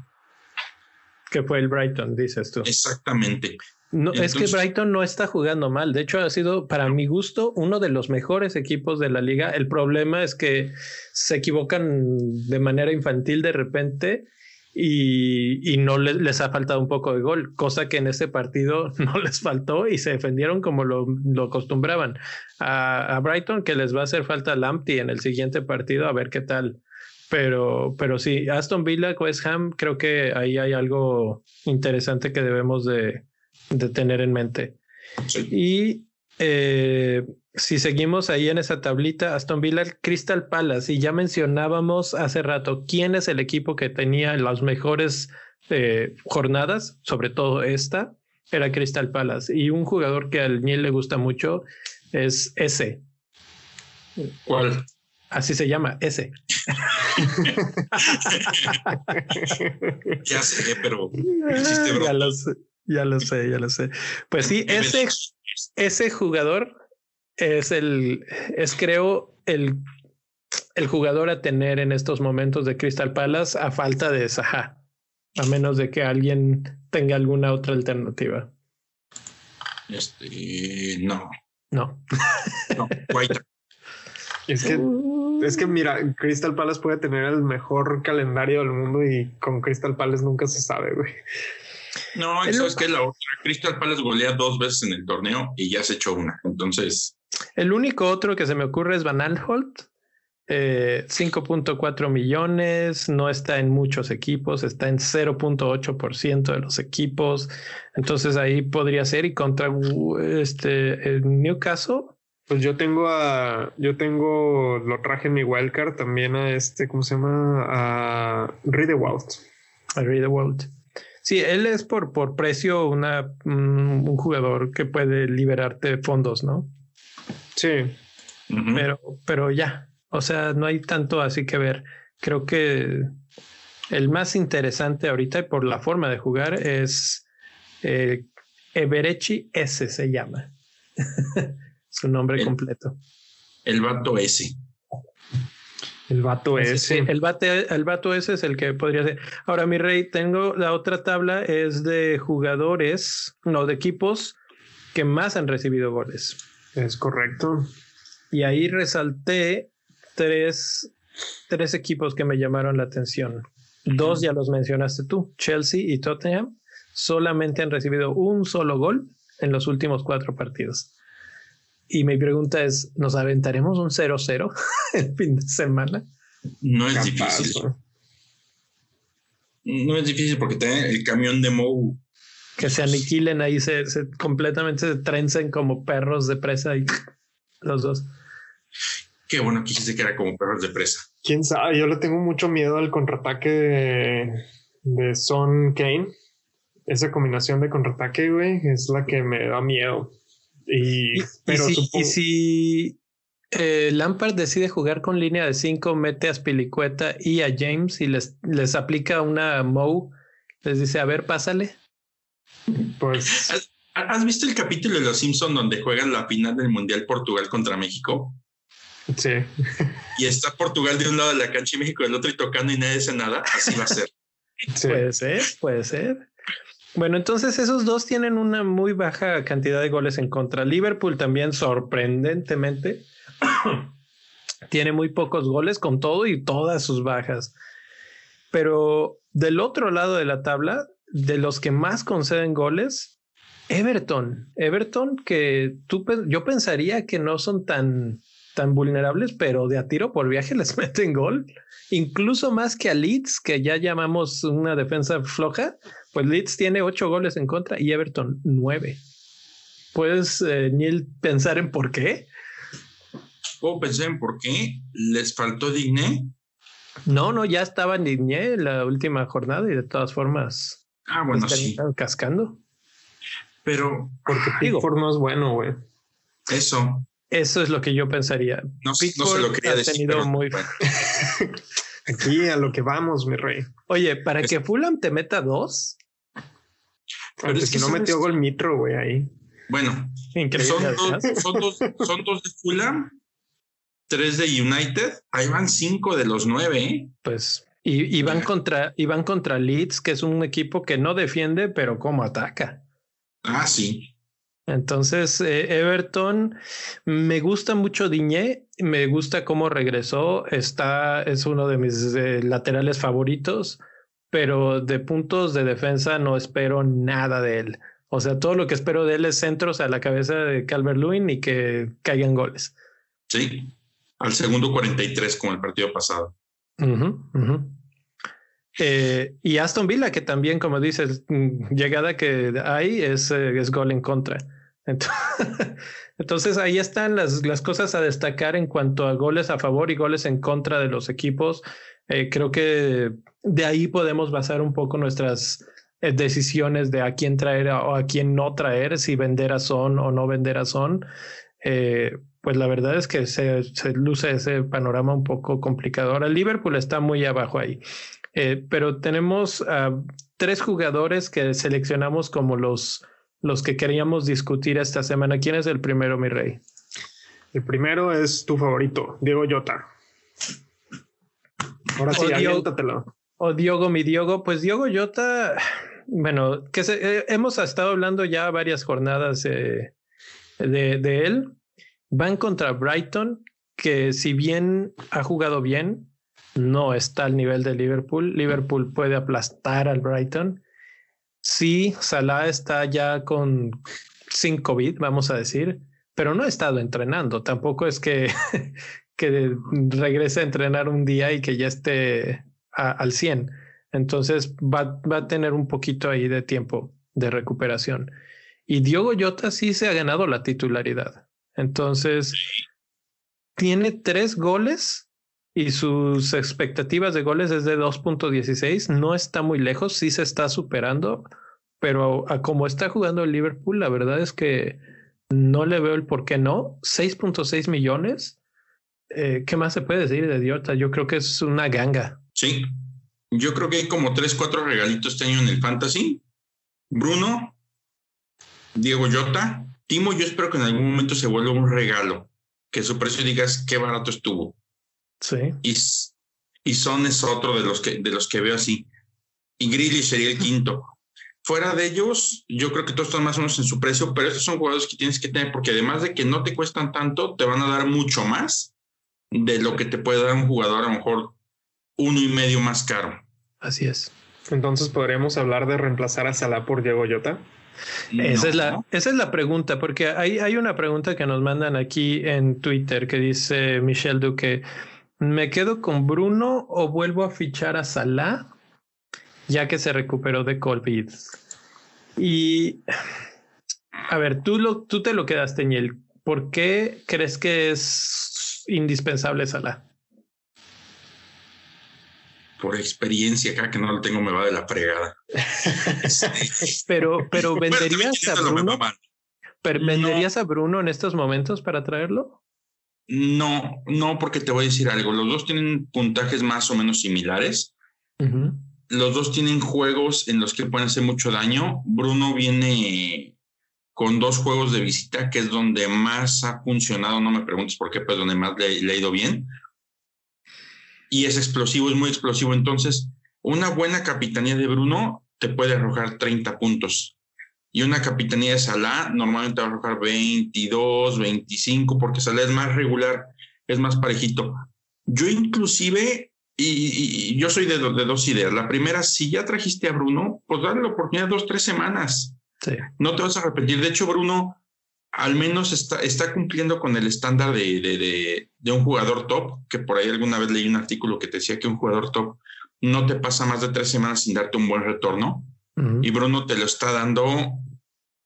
Que fue el Brighton, dices tú. Exactamente. No, es que Brighton no está jugando mal. De hecho, ha sido, para mi gusto, uno de los mejores equipos de la liga. El problema es que se equivocan de manera infantil de repente y, no les, ha faltado un poco de gol, cosa que en este partido no les faltó y se defendieron como lo, acostumbraban. A, Brighton que les va a hacer falta Lamptey en el siguiente partido, a ver qué tal. Pero, pero sí, Aston Villa, West Ham, creo que ahí hay algo interesante que debemos de, tener en mente. Y eh, si seguimos ahí en esa tablita, Aston Villa, Crystal Palace, y ya mencionábamos hace rato quién es el equipo que tenía las mejores eh, jornadas, sobre todo esta, era Crystal Palace. Y un jugador que al Niel le gusta mucho es ese. ¿Cuál? Así se llama, ese. ya sé, pero ya lo sé, ya lo sé, ya lo sé. Pues sí, ese, ese jugador es el, es creo el, el jugador a tener en estos momentos de Crystal Palace a falta de Saha, a menos de que alguien tenga alguna otra alternativa. Este, no. No. no, Es que, es que mira, Crystal Palace puede tener el mejor calendario del mundo y con Crystal Palace nunca se sabe, güey. No, eso es que la otra Crystal Palace golea dos veces en el torneo y ya se echó una. Entonces. El único otro que se me ocurre es Van Aanholt. 5.4 eh, millones, no está en muchos equipos, está en 0.8% de los equipos. Entonces ahí podría ser. Y contra este el Newcastle. Pues yo tengo a, yo tengo, lo traje en mi wildcard también a este, ¿cómo se llama? A Riedewald. A Riedewald. Sí, él es por, por precio una, un jugador que puede liberarte fondos, ¿no? Sí. pero, pero ya, o sea, no hay tanto así que ver. Creo que el más interesante ahorita por la forma de jugar es eh, Everechi S se llama. Su nombre completo. El vato S. El vato ese. El, bate, el vato ese es el que podría ser. Ahora, mi rey, tengo la otra tabla, es de jugadores, no, de equipos que más han recibido goles. Es correcto. Y ahí resalté tres, tres equipos que me llamaron la atención. Dos ya los mencionaste tú, Chelsea y Tottenham. Solamente han recibido un solo gol en los últimos cuatro partidos. Y mi pregunta es, ¿nos aventaremos un 0-0 el fin de semana? No es difícil. No es difícil porque tiene el camión de Mou. Que se aniquilen ahí, se, completamente se trencen como perros de presa y los dos. Qué bueno que dijiste que era como perros de presa. Quién sabe, yo le tengo mucho miedo al contraataque de, de Son Kane. Esa combinación de contraataque, güey, es la que me da miedo. Y, pero si, eh, Lampard decide jugar con línea de 5, mete a Spilicueta y a James y les, les aplica una Mo, les dice, a ver, pásale. Pues. ¿Has, visto el capítulo de Los Simpson donde juegan la final del Mundial Portugal contra México? Sí. Y está Portugal de un lado de la cancha y México del otro y tocando y nadie dice nada. Así va a ser. Puede ser, puede ser. Bueno, entonces esos dos tienen una muy baja cantidad de goles en contra. Liverpool también sorprendentemente tiene muy pocos goles con todo y todas sus bajas. Pero del otro lado de la tabla, de los que más conceden goles, Everton. Everton que tú, yo pensaría que no son tan, tan vulnerables, pero de a tiro por viaje les meten gol. Incluso más que a Leeds, que ya llamamos una defensa floja pues Leeds tiene ocho goles en contra y Everton nueve. ¿Puedes, eh, Neil, pensar en por qué? Puedo pensar en por qué. ¿Les faltó Digné? No, no, ya estaba en Digné la última jornada y de todas formas. Ah, bueno, sí. cascando. Pero. Porque Pickford no es bueno, güey. Eso. Eso es lo que yo pensaría. No, no se lo quería decir. muy... Aquí a lo que vamos, mi rey. Oye, para que Fulham te meta dos. Pero es que no metió gol Mitro, güey, ahí. Bueno, son dos, son, dos, de Fulham, tres de United. Ahí van cinco de los nueve. ¿eh? Pues y, van contra, y van contra Leeds, que es un equipo que no defiende, pero como ataca. Ah, sí. Entonces, eh, Everton, me gusta mucho Diñé, me gusta cómo regresó, está, es uno de mis eh, laterales favoritos, pero de puntos de defensa no espero nada de él. O sea, todo lo que espero de él es centros a la cabeza de Calvert Lewin y que caigan goles. Sí, al segundo 43 como el partido pasado. Eh, y Aston Villa, que también, como dices, mm, llegada que hay es, es gol en contra. Entonces ahí están las, las, cosas a destacar en cuanto a goles a favor y goles en contra de los equipos. Eh, creo que de ahí podemos basar un poco nuestras eh, decisiones de a quién traer o a quién no traer, si vender a Son o no vender a Son. Eh, pues la verdad es que se, se, luce ese panorama un poco complicado. Ahora Liverpool está muy abajo ahí, pero tenemos tres jugadores que seleccionamos como los los que queríamos discutir esta semana. ¿Quién es el primero, mi rey? El primero es tu favorito, Diego Yota. Ahora sí, aviéntatelo. O Diogo, mi Diogo. Pues Diogo Yota, bueno, que eh, hemos estado hablando ya varias jornadas de, de él. Van contra Brighton, que si bien ha jugado bien, no está al nivel de Liverpool. Liverpool puede aplastar al Brighton Sí, Salah está ya con sin COVID, vamos a decir, pero no ha estado entrenando. Tampoco es que, que regrese a entrenar un día y que ya esté al 100. Entonces va, va, a tener un poquito ahí de tiempo de recuperación. Y Diogo Jota sí se ha ganado la titularidad. Entonces, tiene tres goles y sus expectativas de goles es de 2.16. No está muy lejos, sí se está superando, pero como está jugando el Liverpool, la verdad es que no le veo el por qué no. 6.6 millones. Eh, ¿Qué más se puede decir de idiota? Yo creo que es una ganga. Sí, yo creo que hay como 3, 4 regalitos este año en el Fantasy. Bruno, Diego Jota, Timo, yo espero que en algún momento se vuelva un regalo, que su precio digas qué barato estuvo Sí. Y, y Son es otro de los que, de los que veo así. Y Grealish sería el quinto. Fuera de ellos, yo creo que todos están más o menos en su precio, pero esos son jugadores que tienes que tener porque además de que no te cuestan tanto, te van a dar mucho más de lo que te puede dar un jugador a lo mejor uno y medio más caro. Así es. Entonces podríamos hablar de reemplazar a Salah por Diego Yota. Esa, es la, esa es la pregunta, porque hay, hay una pregunta que nos mandan aquí en Twitter que dice Michelle Duque, ¿me quedo con Bruno o vuelvo a fichar a Salah ya que se recuperó de COVID? Y a ver, tú, lo, tú te lo quedaste, Niel. ¿Por qué crees que es indispensable Salah? Por experiencia acá que no lo tengo me va de la fregada. pero, pero venderías a Bruno. Pero venderías a Bruno en estos momentos para traerlo? No, no, porque te voy a decir algo. Los dos tienen puntajes más o menos similares. Los dos tienen juegos en los que pueden hacer mucho daño. Bruno viene con dos juegos de visita, que es donde más ha funcionado. No me preguntes por qué, pero donde más le, le ha ido bien y es explosivo, es muy explosivo. Entonces, una buena capitanía de Bruno te puede arrojar 30 puntos. Y una capitanía de Salah normalmente va a arrojar 22, 25, porque Salah es más regular, es más parejito. Yo inclusive, y, yo soy de, de, dos ideas. La primera, si ya trajiste a Bruno, pues dale la oportunidad dos, tres semanas. Sí. No te vas a arrepentir. De hecho, Bruno al menos está, está cumpliendo con el estándar de, de, de, un jugador top, que por ahí alguna vez leí un artículo que te decía que un jugador top no te pasa más de tres semanas sin darte un buen retorno. Y Bruno te lo está dando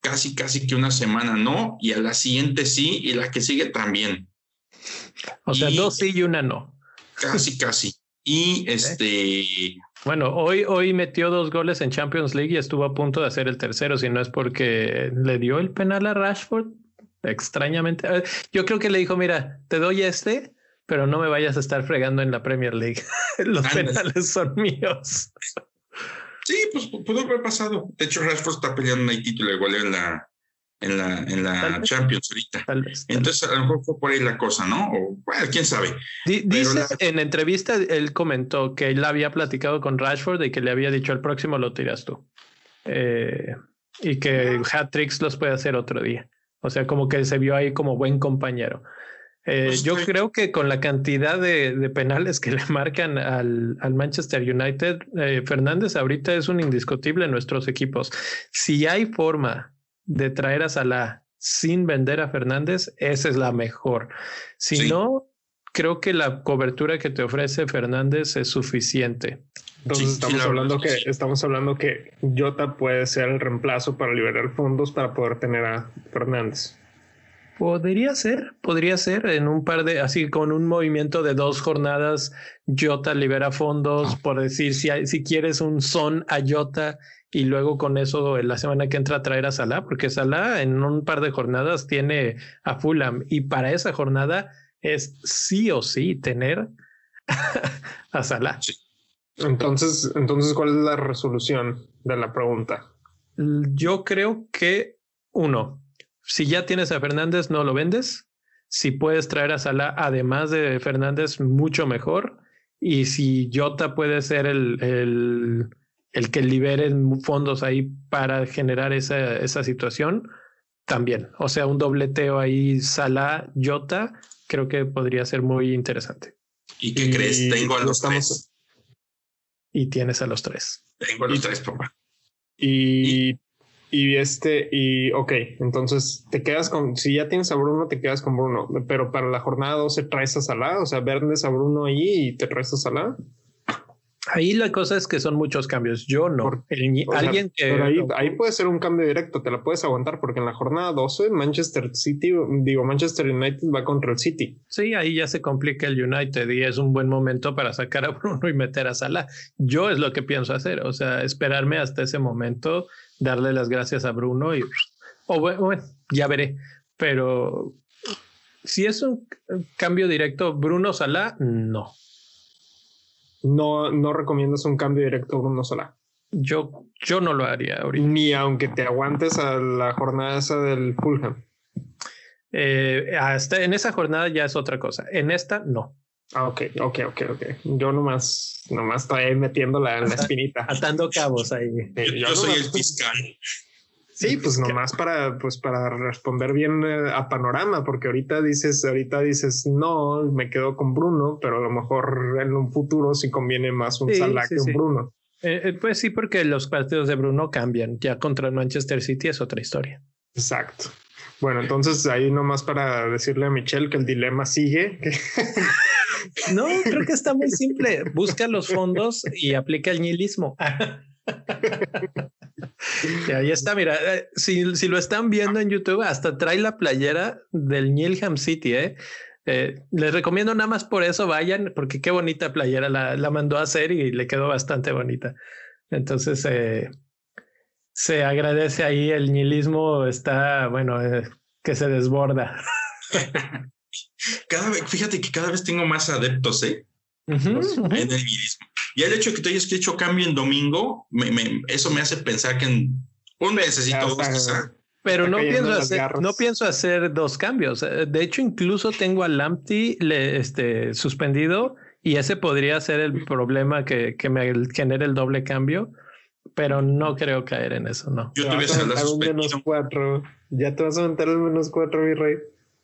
casi, casi que una semana no, y a la siguiente sí, y la que sigue también. O sea, dos sí y una no. Casi, casi. Y este. Bueno, hoy, hoy metió dos goles en Champions League y estuvo a punto de hacer el tercero, si no es porque le dio el penal a Rashford. Extrañamente. Yo creo que le dijo: Mira, te doy este, pero no me vayas a estar fregando en la Premier League. Los penales son míos. Sí, pues pudo haber pasado. De hecho, Rashford está peleando un título igual en la, en la, en la Champions ahorita. Entonces, a lo mejor fue por ahí la cosa, ¿no? O, bueno, quién sabe. dice en entrevista, él comentó que él había platicado con Rashford y que le había dicho el próximo lo tiras tú. Eh, y que hat tricks los puede hacer otro día. O sea, como que se vio ahí como buen compañero. Eh, pues yo creo que con la cantidad de, de penales que le marcan al, al Manchester United, eh, Fernández ahorita es un indiscutible en nuestros equipos. Si hay forma de traer a Salah sin vender a Fernández, esa es la mejor. Si no, creo que la cobertura que te ofrece Fernández es suficiente. Entonces estamos hablando que estamos hablando que Jota puede ser el reemplazo para liberar fondos para poder tener a Fernández. Podría ser, podría ser en un par de, así con un movimiento de dos jornadas, Jota libera fondos, por decir, si, si quieres un son a Jota y luego con eso la semana que entra traer a Salah, porque Salah en un par de jornadas tiene a Fulham y para esa jornada es sí o sí tener a Salah. Entonces, entonces, ¿cuál es la resolución de la pregunta? Yo creo que uno, si ya tienes a Fernández, no lo vendes. Si puedes traer a Salah, además de Fernández, mucho mejor. Y si Jota puede ser el, el el que liberen fondos ahí para generar esa, esa situación, también. O sea, un dobleteo ahí, Sala, Jota, creo que podría ser muy interesante. ¿Y qué crees? Tengo a los tres. Y tienes a los tres. Tengo a los tres, papá. Y, y, este, y ok, entonces te quedas con, si ya tienes a Bruno, te quedas con Bruno, pero para la jornada 12 traes a Salah, o sea, verdes a Bruno ahí y te traes a Salah. Ahí la cosa es que son muchos cambios. Yo no. alguien que. ahí, puede ser un cambio directo, te la puedes aguantar, porque en la jornada 12, Manchester City, digo, Manchester United va contra el City. Sí, ahí ya se complica el United y es un buen momento para sacar a Bruno y meter a Salah. Yo es lo que pienso hacer, o sea, esperarme hasta ese momento, darle las gracias a Bruno y. O bueno, ya veré. Pero si es un cambio directo, Bruno Salah, no no, no recomiendas un cambio directo Bruno Salah. Yo, yo no lo haría ahorita. Ni aunque te aguantes a la jornada esa del Fulham. Eh, hasta en esa jornada ya es otra cosa. En esta, no. Ah, ok, ok, ok, ok. Yo nomás, nomás estoy metiendo la, la espinita. Atando cabos ahí. yo, soy el fiscal. Sí, pues nomás para, pues para responder bien eh, a panorama, porque ahorita dices, ahorita dices, no, me quedo con Bruno, pero a lo mejor en un futuro sí conviene más un Salah que un Bruno. Eh, eh, pues sí, porque los partidos de Bruno cambian. Ya contra el Manchester City es otra historia. Exacto. Bueno, entonces ahí nomás para decirle a Michelle que el dilema sigue. no, creo que está muy simple. Busca los fondos y aplica el nihilismo. y ahí está, mira, eh, si, si, lo están viendo en YouTube, hasta trae la playera del Nilham City, ¿eh? ¿eh? les recomiendo nada más por eso vayan, porque qué bonita playera la, la mandó a hacer y le quedó bastante bonita. Entonces, eh, se agradece ahí, el nihilismo está, bueno, eh, que se desborda. cada vez, fíjate que cada vez tengo más adeptos, ¿eh? En el nihilismo. Y el hecho de que tú hayas hecho cambio en domingo, eso me hace pensar que en un necesito dos Pero no pienso, hacer, no pienso hacer dos cambios. Eh, de hecho, incluso tengo a Lamptey este, suspendido y ese podría ser el problema que, que me genere el doble cambio, pero no creo caer en eso, no. Yo te voy a un menos cuatro. Ya te vas a aumentar el menos cuatro, mi rey.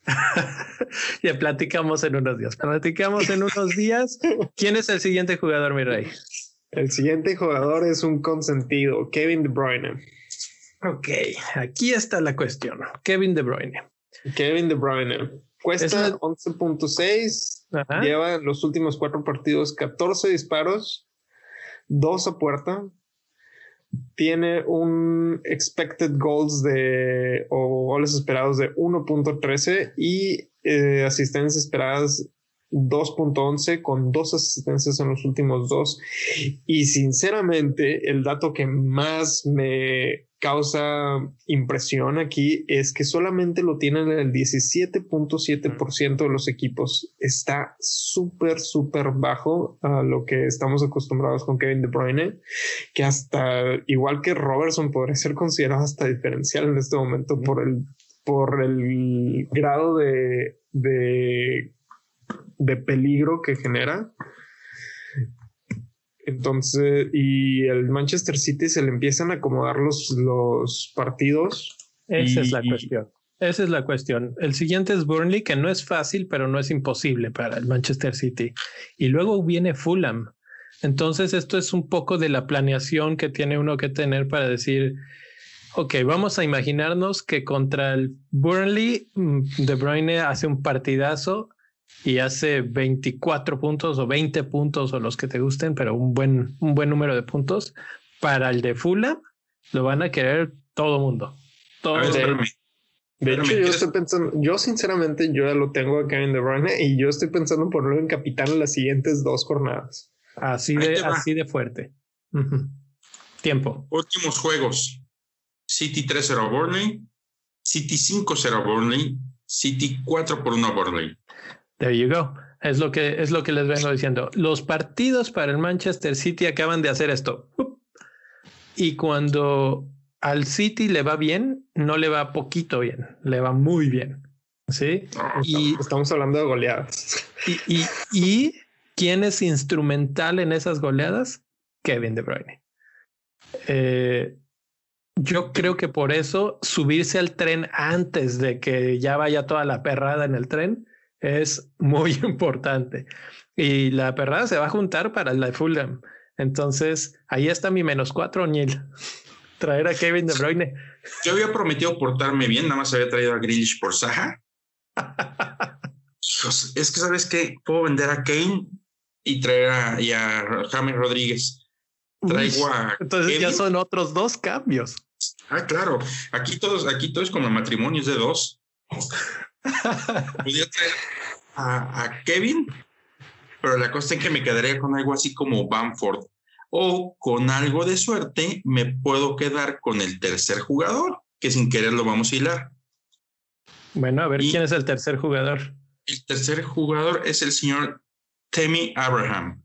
ya platicamos en unos días. Platicamos en unos días. ¿Quién es el siguiente jugador, mi rey? El siguiente jugador es un consentido, Kevin De Bruyne. Ok, aquí está la cuestión. Kevin De Bruyne. Kevin De Bruyne. Cuesta 11.6. Lleva en los últimos cuatro partidos 14 disparos, dos a puerta, tiene un expected goals de o goles esperados de 1.13 y eh, asistencias esperadas 2.11 con dos asistencias en los últimos dos. Y sinceramente, el dato que más me causa impresión aquí es que solamente lo tienen en el 17.7% de los equipos. Está súper, súper bajo a lo que estamos acostumbrados con Kevin De Bruyne, que hasta igual que Robertson podría ser considerado hasta diferencial en este momento por el, por el grado de, de, de peligro que genera. Entonces, y el Manchester City se le empiezan a acomodar los, los partidos. Esa es la cuestión. Esa es la cuestión. El siguiente es Burnley, que no es fácil, pero no es imposible para el Manchester City. Y luego viene Fulham. Entonces, esto es un poco de la planeación que tiene uno que tener para decir, ok, vamos a imaginarnos que contra el Burnley, mm, De Bruyne hace un partidazo y hace 24 puntos o 20 puntos o los que te gusten, pero un buen, un buen número de puntos, para el de Fulham lo van a querer todo mundo. Todo de, hecho, yo estoy pensando, yo sinceramente, yo ya lo tengo acá en De Bruyne y yo estoy pensando en ponerlo en capitán en las siguientes dos jornadas. Así de, así de fuerte. Tiempo. Últimos juegos. City 3-0 a Burnley, City 5-0 a Burnley, City 4 por 1 a Burnley. There you go. Es lo que es lo que les vengo diciendo. Los partidos para el Manchester City acaban de hacer esto. Y cuando al City le va bien, no le va poquito bien, le va muy bien. Sí. y estamos hablando de goleadas. Y, y, y quién es instrumental en esas goleadas? Kevin De Bruyne. Eh, yo creo que por eso subirse al tren antes de que ya vaya toda la perrada en el tren es muy importante. Y la perrada se va a juntar para la de Fulham. Entonces, ahí está mi menos cuatro, Neil. Traer a Kevin De Bruyne. Yo había prometido portarme bien, nada más había traído a Grealish por Saja. es que sabes que puedo vender a Kane y traer a, a James Rodríguez. Traigo a Entonces ya son otros dos cambios. Ah, claro. Aquí todos, aquí todos como matrimonios de dos. Podría traer a, Kevin, pero la cosa es que me quedaría con algo así como Bamford. O con algo de suerte me puedo quedar con el tercer jugador, que sin querer lo vamos a hilar. Bueno, a ver quién es el tercer jugador. El tercer jugador es el señor Temi Abraham.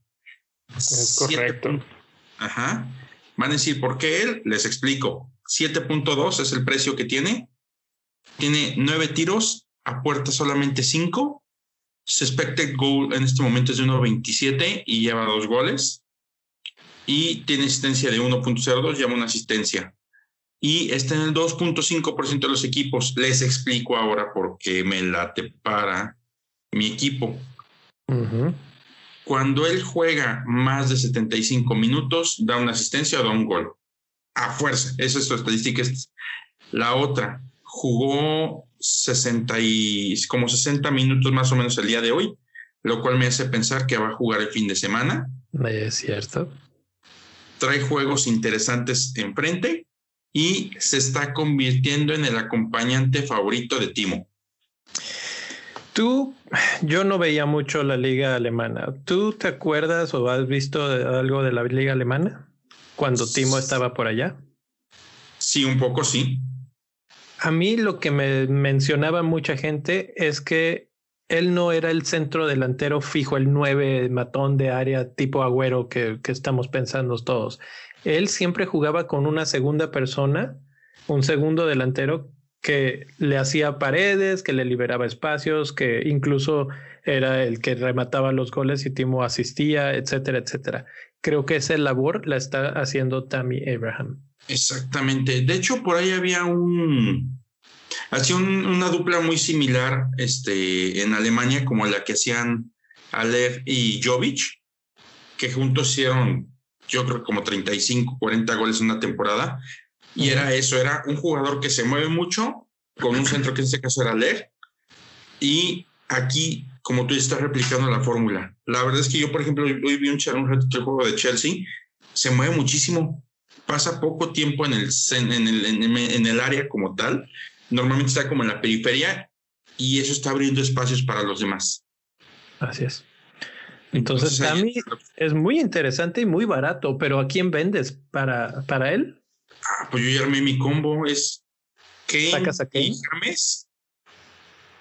Es correcto. Ajá. Van a decir, ¿por qué él? Les explico. 7.2 es el precio que tiene. Tiene nueve tiros, a puerta solamente cinco Su expected goal en este momento es de 1.27 y lleva dos goles. Y tiene asistencia de 1.02, lleva una asistencia. Y está en el 2.5% de los equipos. Les explico ahora por qué me late para mi equipo. Cuando él juega más de 75 minutos, da una asistencia o da un gol. A fuerza. Esa es su estadística. La otra, jugó 60 y, como 60 minutos más o menos el día de hoy, lo cual me hace pensar que va a jugar el fin de semana. Es cierto. Trae juegos interesantes enfrente y se está convirtiendo en el acompañante favorito de Timo. Tú, yo no veía mucho la liga alemana. ¿Tú te acuerdas o has visto algo de la liga alemana cuando Timo estaba por allá? Sí, un poco sí. A mí lo que me mencionaba mucha gente es que él no era el centro delantero fijo, el nueve matón de área tipo agüero que, que estamos pensando todos. Él siempre jugaba con una segunda persona, un segundo delantero que le hacía paredes, que le liberaba espacios, que incluso era el que remataba los goles y Timo asistía, etcétera, etcétera. Creo que esa labor la está haciendo Tammy Abraham. Exactamente. De hecho, por ahí había un, hacía una dupla muy similar este, en Alemania como la que hacían Aleph y Jovic, que juntos hicieron, yo creo, como 35, 40 goles en una temporada. Y era eso, era un jugador que se mueve mucho, con un centro que en este caso era Aleph. Y aquí, como tú estás replicando la fórmula. La verdad es que yo, por ejemplo, hoy vi un, un juego de Chelsea, se mueve muchísimo pasa poco tiempo en el, en el, en el área como tal. Normalmente está como en la periferia y eso está abriendo espacios para los demás. Así es. Entonces, Entonces es muy interesante y muy barato, pero ¿a quién vendes para, para él? Ah, pues yo ya armé mi combo, es Kane, y James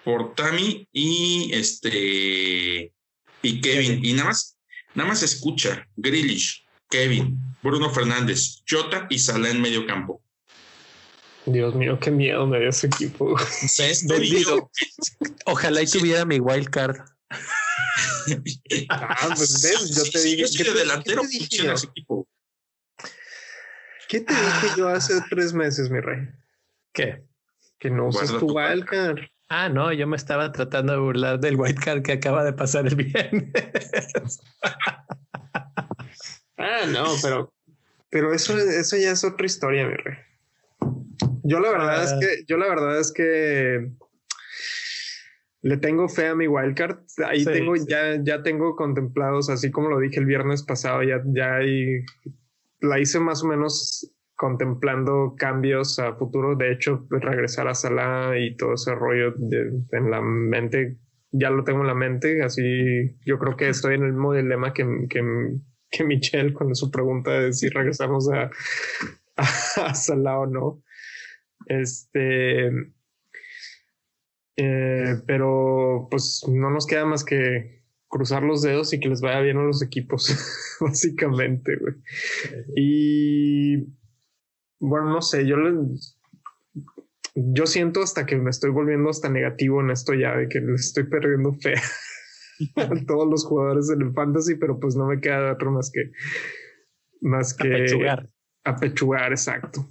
por Tammy y este y Kevin. Y nada más, nada más escucha, Grealish, Kevin, Bruno Fernández, Jota y Salah en medio campo. Dios mío, qué miedo me dio ese equipo. Vendido. Ojalá y tuviera mi wild card. ah, pues ves, yo te dije. que delantero ¿qué te dije ese equipo. ¿Qué te dije yo hace tres meses, mi rey? ¿Qué? Que no uses tu wildcard. Ah, no, yo me estaba tratando de burlar del wildcard que acaba de pasar el viernes. ah, no, pero pero eso, eso ya es otra historia, mi rey. Yo la verdad es ah. que, yo la verdad es que le tengo fe a mi wildcard. Ahí tengo, ya, ya tengo contemplados, así como lo dije el viernes pasado, ya, ya hay, la hice más o menos contemplando cambios a futuro. De hecho, regresar a Salah y todo ese rollo en la mente, ya lo tengo en la mente. Así yo creo que estoy en el mismo dilema que, que, que Michelle con su pregunta de si regresamos a, a, Salah o no. Este, eh, pero pues no nos queda más que cruzar los dedos y que les vaya bien a los equipos, básicamente. Y bueno, no sé, yo yo siento hasta que me estoy volviendo hasta negativo en esto ya, de que le estoy perdiendo fe todos los jugadores en el fantasy, pero pues no me queda otro más que más que apechugar. Apechugar, exacto.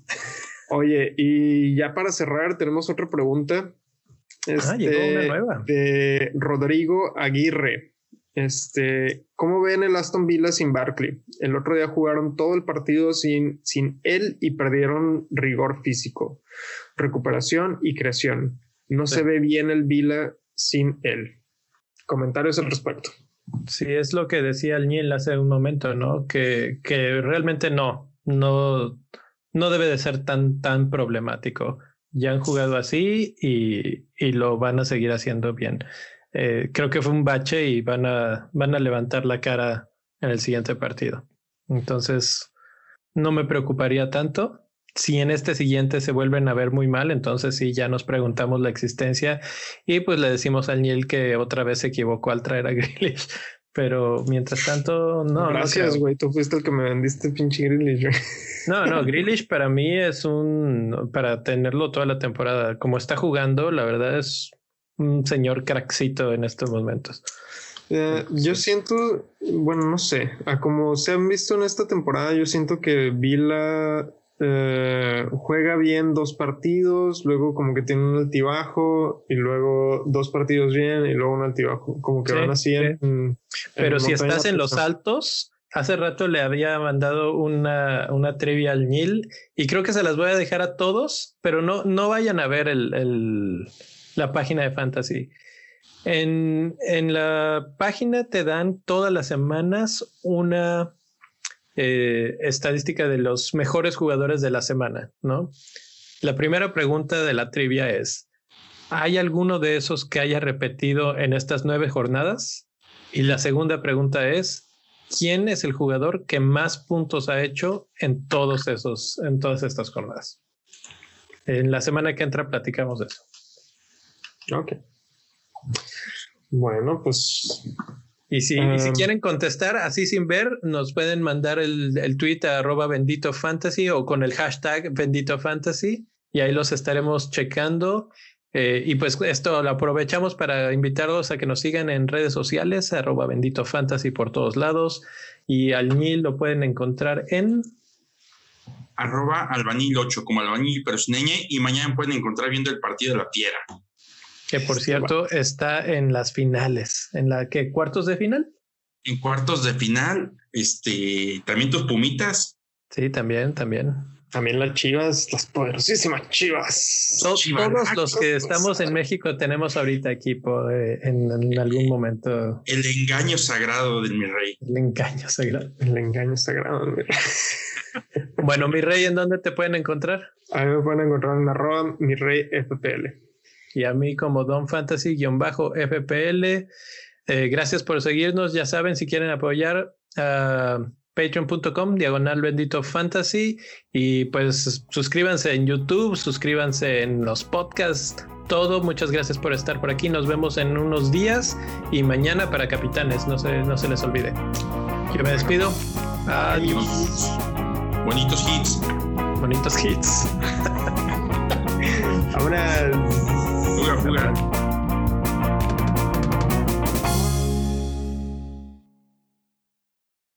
Oye, y ya para cerrar, tenemos otra pregunta. ah, llegó una este, nueva. De Rodrigo Aguirre. Este, ¿cómo ven el Aston Villa sin Barkley? El otro día jugaron todo el partido sin, sin él y perdieron rigor físico, recuperación y creación. No se ve bien el Villa sin él comentarios al respecto. Sí, es lo que decía el Niel hace un momento, ¿no? Que, que realmente no, no, no debe de ser tan, tan problemático. Ya han jugado así y, y lo van a seguir haciendo bien. Eh, creo que fue un bache y van a, van a levantar la cara en el siguiente partido. Entonces, no me preocuparía tanto si en este siguiente se vuelven a ver muy mal, entonces sí, ya nos preguntamos la existencia y pues le decimos al Niel que otra vez se equivocó al traer a Grealish. Pero mientras tanto, no. Gracias, güey. Tú fuiste el que me vendiste pinche Grealish. No, no, Grealish para mí es un. Para tenerlo toda la temporada. Como está jugando, la verdad es. un señor crackcito en estos momentos. Eh, yo siento, bueno, no sé, a como se han visto en esta temporada, yo siento que Vila eh, juega bien dos partidos, luego como que tiene un altibajo y luego dos partidos bien y luego un altibajo, como que van así en, Pero si estás en los altos, hace rato le había mandado una, una trivia al Nil y creo que se las voy a dejar a todos, pero no, no vayan a ver el, la página de Fantasy. En, en, la página te dan todas las semanas una eh, estadística de los mejores jugadores de la semana, ¿no? La primera pregunta de la trivia es, ¿hay alguno de esos que haya repetido en estas nueve jornadas? Y la segunda pregunta es, ¿quién es el jugador que más puntos ha hecho en todos esos, en todas estas jornadas? En la semana que entra platicamos de eso. Ok. Bueno, pues. Y si, si, um, quieren contestar así sin ver, nos pueden mandar el, el tweet a arroba bendito fantasy o con el hashtag bendito fantasy y ahí los estaremos checando. Eh, y pues esto lo aprovechamos para invitarlos a que nos sigan en redes sociales, arroba bendito fantasy por todos lados. Y al Nil lo pueden encontrar en arroba albanil 8 como albanil pero sin y mañana pueden encontrar viendo el partido de la piedra. Que por cierto está en las finales, en la que cuartos de final. En cuartos de final, este, también tus pumitas. Sí, también, también. También las chivas, las poderosísimas chivas. todos los que estamos en México tenemos ahorita equipo eh, en, algún momento. El engaño sagrado del mi rey. El engaño sagrado. El engaño sagrado del mi rey. bueno, mi rey, ¿en dónde te pueden encontrar? A mí me pueden encontrar en arroba mi rey FPL y a mí como Don Fantasy-FPL. Eh, gracias por seguirnos. Ya saben, si quieren apoyar a patreon.com, diagonal bendito fantasy. Y pues suscríbanse en YouTube, suscríbanse en los podcasts, todo. Muchas gracias por estar por aquí. Nos vemos en unos días y mañana para capitanes. No se, no se les olvide. Yo me despido. Adiós. Bonitos hits. Bonitos hits. Ahora. We're